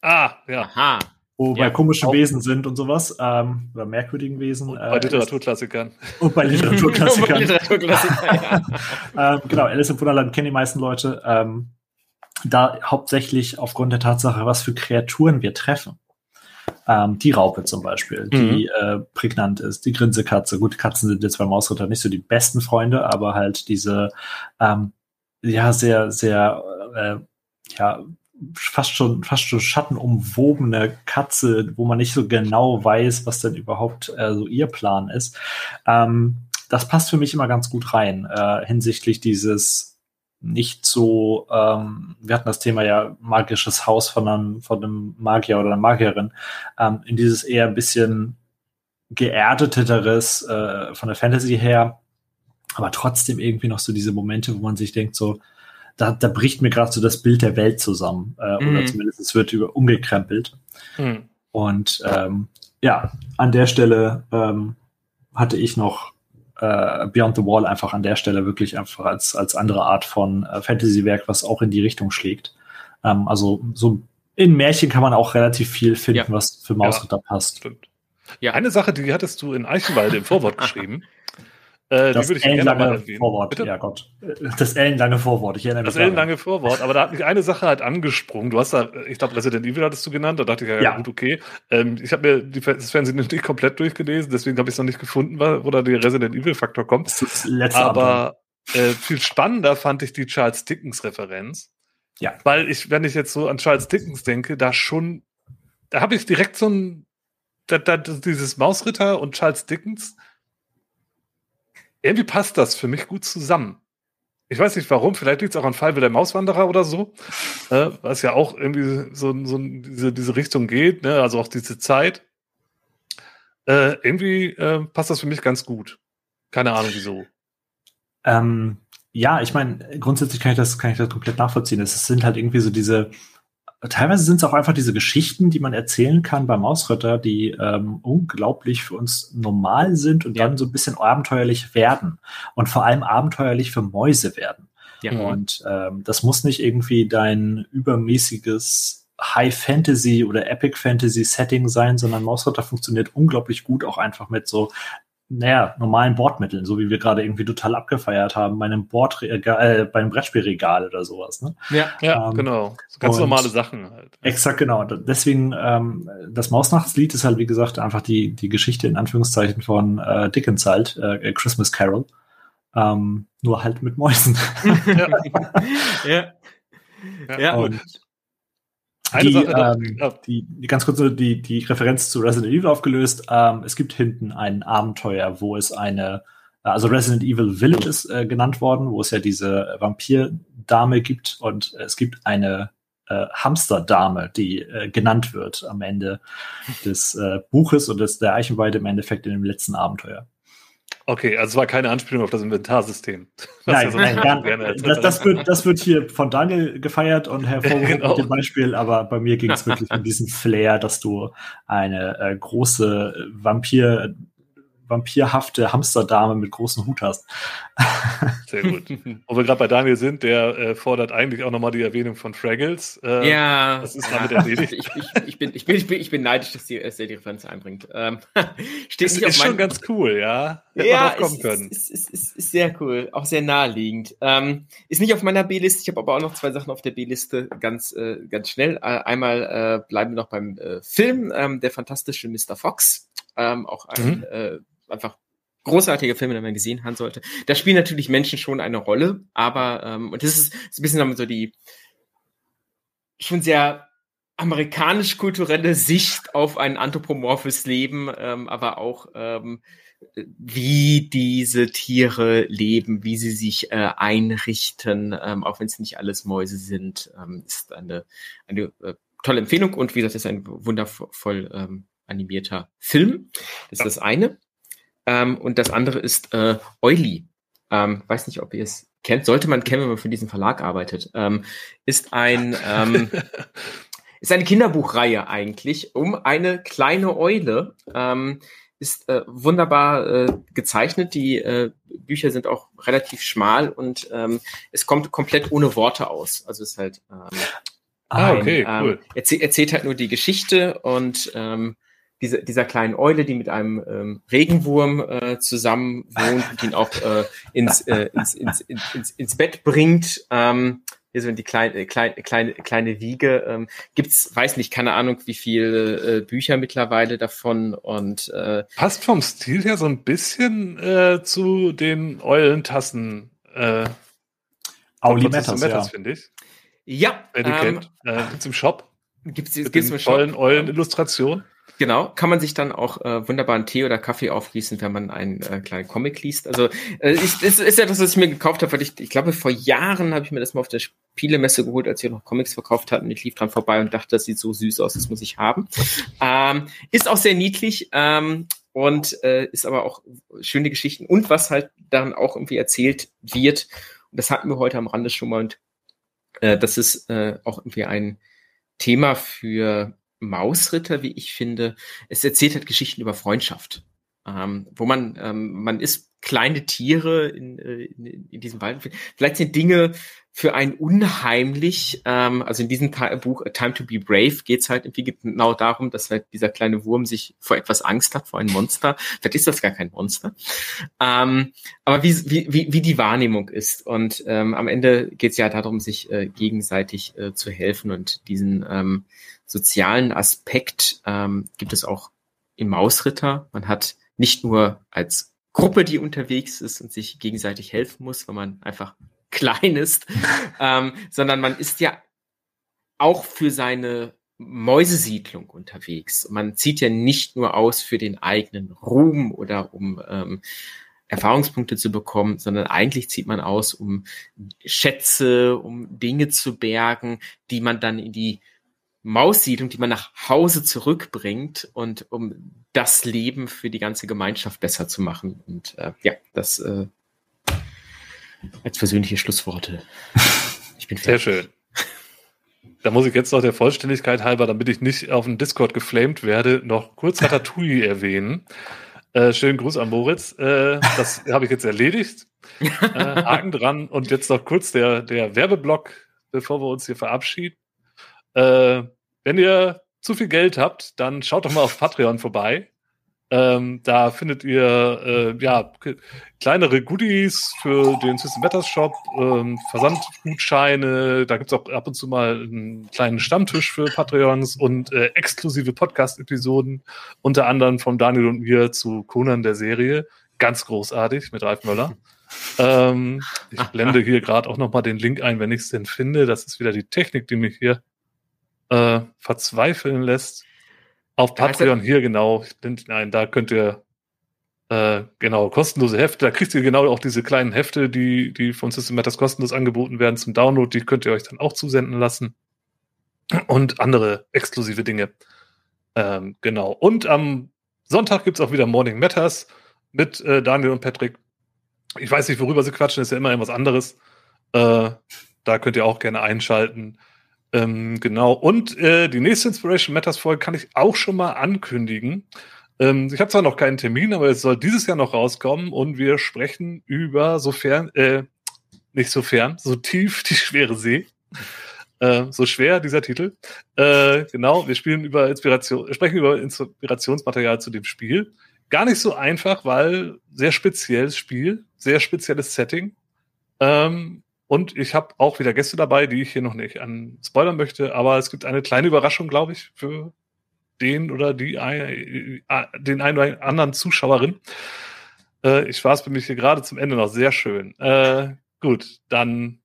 S1: Ah, ja.
S2: Aha.
S3: wo
S2: Ja,
S3: bei komischen
S1: auch-
S3: Wesen sind und sowas, ähm, oder merkwürdigen Wesen.
S1: Und
S3: äh,
S1: bei Literaturklassikern.
S3: Und bei Literaturklassikern.
S2: Ja.
S3: ähm, genau, Alice im Wunderland kennen die meisten Leute. Ähm, da hauptsächlich aufgrund der Tatsache, was für Kreaturen wir treffen. Ähm, die Raupe zum Beispiel, die äh, prägnant ist, die Grinsekatze. Gut, Katzen sind jetzt bei Mausritter nicht so die besten Freunde, aber halt diese ähm, ja sehr, sehr äh, ja fast schon fast schon schattenumwobene Katze, wo man nicht so genau weiß, was denn überhaupt äh, so ihr Plan ist. Ähm, das passt für mich immer ganz gut rein äh, hinsichtlich dieses nicht so, ähm, wir hatten das Thema ja magisches Haus von einem, von einem Magier oder einer Magierin, ähm, in dieses eher ein bisschen geerdeteres äh, von der Fantasy her, aber trotzdem irgendwie noch so diese Momente, wo man sich denkt, so, da, da bricht mir gerade so das Bild der Welt zusammen. Äh,
S2: Mhm.
S3: Oder zumindest es wird über, umgekrempelt.
S1: Hm.
S3: Und ähm, ja, an der Stelle ähm, hatte ich noch äh, Beyond the Wall einfach an der Stelle wirklich einfach als, als andere Art von äh, Fantasy-Werk, was auch in die Richtung schlägt. Ähm, also so in Märchen kann man auch relativ viel finden,
S2: Ja.
S3: was für Mausritter passt.
S1: Stimmt.
S2: Ja.
S1: Eine Sache, die hattest du in Eichenwalde im Vorwort geschrieben. Äh,
S3: Das ellenlange. Vorwort,
S1: Bitte?
S3: ja Gott. Das ellenlange Vorwort, ich erinnere mich
S1: Das ellenlange Vorwort, aber da hat mich eine Sache halt angesprungen. Du hast da, ich glaube, Resident Evil hattest du genannt, da dachte ich ja,
S3: Ja.
S1: gut, okay. Ähm, ich habe mir die, das Fernsehen nicht komplett durchgelesen, deswegen habe ich es noch nicht gefunden, wo da der Resident Evil-Faktor kommt.
S3: Das ist das letzte.
S1: Aber äh, viel spannender fand ich die Charles Dickens-Referenz.
S3: Ja.
S1: Weil ich, wenn ich jetzt so an Charles Dickens denke, da schon, da habe ich direkt so ein, da, da, dieses Mausritter und Charles Dickens, irgendwie passt das für mich gut zusammen. Ich weiß nicht warum, vielleicht liegt es auch an Fall der Mauswanderer oder so, äh, was ja auch irgendwie so, so diese, diese Richtung geht, ne? also auch diese Zeit. Äh, irgendwie äh, passt das für mich ganz gut. Keine Ahnung wieso.
S3: Ähm, ja, ich meine, grundsätzlich kann ich das, kann ich das komplett nachvollziehen. Es sind halt irgendwie so diese, teilweise sind es auch einfach diese Geschichten, die man erzählen kann beim Mausritter, die ähm, unglaublich für uns normal sind und ja. dann so ein bisschen abenteuerlich werden. Und vor allem abenteuerlich für Mäuse werden. Ja. Und ähm, das muss nicht irgendwie dein übermäßiges High Fantasy oder Epic Fantasy Setting sein, sondern Mausritter funktioniert unglaublich gut auch einfach mit so naja, normalen Bordmitteln, so wie wir gerade irgendwie total abgefeiert haben bei einem Bordregal, äh, beim Brettspielregal oder sowas. Ne?
S1: Ja, ja, ähm, genau. So ganz normale Sachen halt.
S3: Exakt, genau. Deswegen, ähm, das Mausnachtslied ist halt, wie gesagt, einfach die, die Geschichte in Anführungszeichen von äh, Dickens halt, äh, Christmas Carol. Ähm, nur halt mit Mäusen. ja.
S1: ja. ja.
S3: Und die, ähm, die, die, ganz kurz die, die Referenz zu Resident Evil aufgelöst. Ähm, es gibt hinten ein Abenteuer, wo es eine, äh, also Resident Evil Village ist äh, genannt worden, wo es ja diese Vampir-Dame gibt und es gibt eine äh, Hamsterdame, die äh, genannt wird am Ende des äh, Buches und des, der Eichenweide im Endeffekt in dem letzten Abenteuer.
S1: Okay, also es war keine Anspielung auf das Inventarsystem.
S3: Das nein, nein gar, das, das, wird, das wird hier von Daniel gefeiert und hervorgehoben genau. mit dem Beispiel, aber bei mir ging es wirklich um diesen Flair, dass du eine äh, große Vampir vampirhafte Hamsterdame mit großem Hut hast.
S1: Sehr gut. Wo wir gerade bei Daniel sind, der äh, fordert eigentlich auch nochmal die Erwähnung von Fraggles.
S2: Äh, ja.
S1: Das ist damit erledigt.
S2: ich, ich, ich, bin, ich, bin, ich, bin, ich bin neidisch, dass die, dass die Referenz einbringt. Ähm,
S1: steht das nicht ist schon ganz cool, ja.
S2: Hätte ja, kommen können. Ist, ist, ist, ist, sehr cool, auch sehr naheliegend. Ähm, ist nicht auf meiner B-Liste, ich habe aber auch noch zwei Sachen auf der B-Liste, ganz, äh, ganz schnell. Äh, einmal äh, bleiben wir noch beim äh, Film, ähm, der fantastische Mr. Fox. Ähm, auch ein mhm. Einfach großartige Filme, die man gesehen haben sollte. Da spielen natürlich Menschen schon eine Rolle, aber ähm, und das ist, ist ein bisschen so die schon sehr amerikanisch-kulturelle Sicht auf ein anthropomorphes Leben, ähm, aber auch ähm, wie diese Tiere leben, wie sie sich äh, einrichten, ähm, auch wenn es nicht alles Mäuse sind, ähm, ist eine, eine äh, tolle Empfehlung und wie gesagt, ist ein wundervoll ähm, animierter Film. Das ist ja. das eine. Ähm, und das andere ist äh, Oily. Ähm, weiß nicht, ob ihr es kennt. Sollte man kennen, wenn man für diesen Verlag arbeitet. Ähm, ist ein ähm, ist eine Kinderbuchreihe eigentlich um eine kleine Eule. Ähm, ist äh, wunderbar äh, gezeichnet. Die äh, Bücher sind auch relativ schmal und ähm, es kommt komplett ohne Worte aus. Also es ist halt
S1: ah, okay, ein,
S2: cool. ähm, erzäh erzählt halt nur die Geschichte und ähm, diese, dieser kleinen Eule, die mit einem ähm, Regenwurm äh, zusammen wohnt und ihn auch äh, ins, äh, ins, ins, ins, ins Bett bringt. Ähm, hier so in die kleine, kleine, kleine, kleine Wiege. Ähm, gibt's, weiß nicht, keine Ahnung, wie viele äh, Bücher mittlerweile davon und äh,
S1: passt vom Stil her so ein bisschen äh, zu den Eulentassen. Äh,
S3: Auli Matters,
S1: ja. finde ich.
S2: Ja.
S1: Die ähm, kennt, äh, gibt's im Shop.
S2: Gibt's, gibt's
S1: im Shop. Eulen, Eulen-Illustration.
S2: Genau, kann man sich dann auch äh, wunderbar einen Tee oder Kaffee aufgießen, wenn man einen äh, kleinen Comic liest. Also äh, ist, ist, ist ja das, was ich mir gekauft habe, weil ich, ich glaube, vor Jahren habe ich mir das mal auf der Spielemesse geholt, als wir noch Comics verkauft hatten. Ich lief dran vorbei und dachte, das sieht so süß aus, das muss ich haben. Ähm, ist auch sehr niedlich ähm, und äh, ist aber auch schöne Geschichten. Und was halt dann auch irgendwie erzählt wird, und das hatten wir heute am Rande schon mal, und äh, das ist äh, auch irgendwie ein Thema für Mausritter, wie ich finde. Es erzählt halt Geschichten über Freundschaft, ähm, wo man, ähm, man ist kleine Tiere in, äh, in, in diesem Wald. Vielleicht sind Dinge für einen unheimlich, ähm, also in diesem Buch Time to be Brave geht es halt irgendwie genau darum, dass halt dieser kleine Wurm sich vor etwas Angst hat, vor einem Monster. Vielleicht ist das gar kein Monster. Ähm, aber wie, wie, wie die Wahrnehmung ist. Und ähm, am Ende geht es ja darum, sich äh, gegenseitig äh, zu helfen und diesen ähm, sozialen Aspekt ähm, gibt es auch im Mausritter. Man hat nicht nur als Gruppe, die unterwegs ist und sich gegenseitig helfen muss, weil man einfach klein ist, ähm, sondern man ist ja auch für seine Mäusesiedlung unterwegs. Man zieht ja nicht nur aus für den eigenen Ruhm oder um ähm, Erfahrungspunkte zu bekommen, sondern eigentlich zieht man aus, um Schätze, um Dinge zu bergen, die man dann in die Maussiedlung, die man nach Hause zurückbringt und um das Leben für die ganze Gemeinschaft besser zu machen. Und äh, ja, das äh, als persönliche Schlussworte.
S1: Ich bin fertig. Sehr schön. Da muss ich jetzt noch der Vollständigkeit halber, damit ich nicht auf dem Discord geflamed werde, noch kurz Ratatouille erwähnen. Äh, schönen Gruß an Moritz. Äh, das habe ich jetzt erledigt. Äh, Haken dran. Und jetzt noch kurz der, der Werbeblock, bevor wir uns hier verabschieden. Äh, wenn ihr zu viel Geld habt, dann schaut doch mal auf Patreon vorbei. Ähm, da findet ihr äh, ja kleinere Goodies für den System Matters Shop, ähm, Versandgutscheine, da gibt's auch ab und zu mal einen kleinen Stammtisch für Patreons und äh, exklusive Podcast-Episoden, unter anderem von Daniel und mir zu Conan der Serie. Ganz großartig mit Ralf Möller. ähm, ich blende hier gerade auch nochmal den Link ein, wenn ich es denn finde. Das ist wieder die Technik, die mich hier äh, verzweifeln lässt. Auf Patreon hier genau. Nein, da könnt ihr äh, genau kostenlose Hefte. Da kriegt ihr genau auch diese kleinen Hefte, die die von System Matters kostenlos angeboten werden zum Download. Die könnt ihr euch dann auch zusenden lassen und andere exklusive Dinge. Ähm, genau. Und am Sonntag gibt's auch wieder Morning Matters mit äh, Daniel und Patrick. Ich weiß nicht, worüber sie quatschen, ist ja immer irgendwas anderes. Äh, da könnt ihr auch gerne einschalten. Ähm, genau. Und äh, die nächste Inspiration Matters Folge kann ich auch schon mal ankündigen. Ähm, ich habe zwar noch keinen Termin, aber es soll dieses Jahr noch rauskommen und wir sprechen über sofern, äh, nicht sofern, so tief die schwere See. Äh, so schwer dieser Titel. Äh, genau, wir spielen über Inspiration, sprechen über Inspirationsmaterial zu dem Spiel. Gar nicht so einfach, weil sehr spezielles Spiel, sehr spezielles Setting. Ähm, und ich habe auch wieder Gäste dabei, die ich hier noch nicht an spoilern möchte, aber es gibt eine kleine Überraschung, glaube ich, für den oder die äh, den einen oder anderen Zuschauerin. Äh, ich war es für mich hier gerade zum Ende noch sehr schön. Äh, gut, dann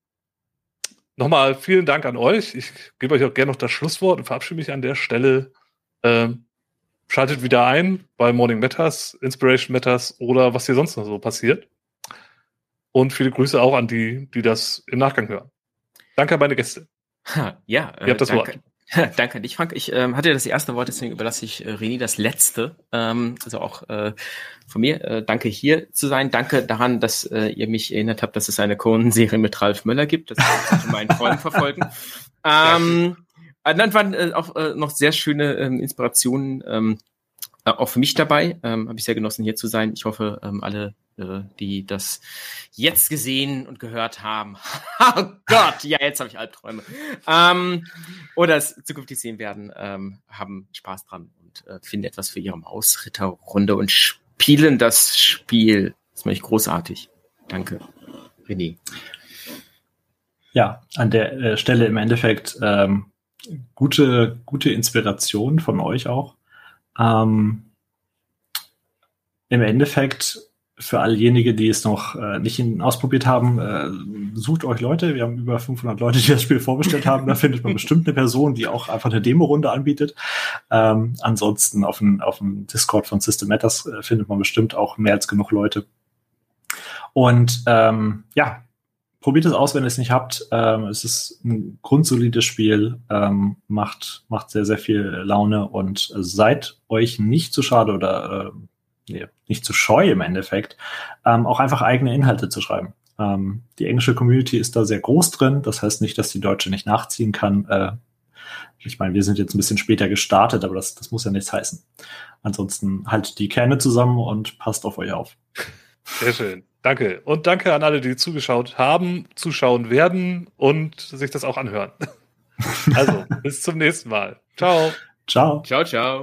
S1: nochmal vielen Dank an euch. Ich gebe euch auch gerne noch das Schlusswort und verabschiede mich an der Stelle. Ähm, schaltet wieder ein bei Morning Matters, Inspiration Matters oder was hier sonst noch so passiert. Und viele Grüße auch an die, die das im Nachgang hören. Danke an meine Gäste.
S2: Ha, ja,
S1: äh, Ihr habt das
S2: danke.
S1: Wort.
S2: danke an dich, Frank. Ich ähm, hatte ja das erste Wort, deswegen überlasse ich äh, René das letzte. Ähm, also auch äh, von mir. Äh, danke hier zu sein. Danke daran, dass äh, ihr mich erinnert habt, dass es eine Conan-Serie mit Ralf Möller gibt. Das ich meinen Freunden verfolgen. Ähm, äh, dann waren äh, auch äh, noch sehr schöne ähm, Inspirationen ähm, äh, auch für mich dabei. Ähm, Habe ich sehr genossen, hier zu sein. Ich hoffe, ähm, alle äh, die das jetzt gesehen und gehört haben. oh Gott, ja, jetzt habe ich Albträume. Ähm, oder es zukünftig sehen werden, ähm, haben Spaß dran und äh, finden etwas für ihre Mausritterrunde und spielen das Spiel. Das mache ich großartig. Danke, René.
S3: Ja, an der äh, Stelle im Endeffekt ähm, gute, gute Inspiration von euch auch. Ähm, Im Endeffekt für allejenigen, die es noch äh, nicht ausprobiert haben, äh, sucht euch Leute. Wir haben über 500 Leute, die das Spiel vorbestellt haben. Da findet man bestimmt eine Person, die auch einfach eine Demo-Runde anbietet. Ähm, ansonsten auf dem, auf dem Discord von System Matters äh, findet man bestimmt auch mehr als genug Leute. Und ähm, ja, probiert es aus, wenn ihr es nicht habt. Ähm, es ist ein grundsolides Spiel, ähm, macht, macht sehr, sehr viel Laune und seid euch nicht zu schade oder äh, nee, nicht zu scheu im Endeffekt, ähm, auch einfach eigene Inhalte zu schreiben. Ähm, die englische Community ist da sehr groß drin. Das heißt nicht, dass die deutsche nicht nachziehen kann. Äh, ich meine, wir sind jetzt ein bisschen später gestartet, aber das, das muss ja nichts heißen. Ansonsten haltet die Kerne zusammen und passt auf euch auf.
S1: Sehr schön. Danke. Und danke an alle, die zugeschaut haben, zuschauen werden und sich das auch anhören. Also, bis zum nächsten Mal. Ciao.
S3: Ciao.
S2: Ciao, ciao.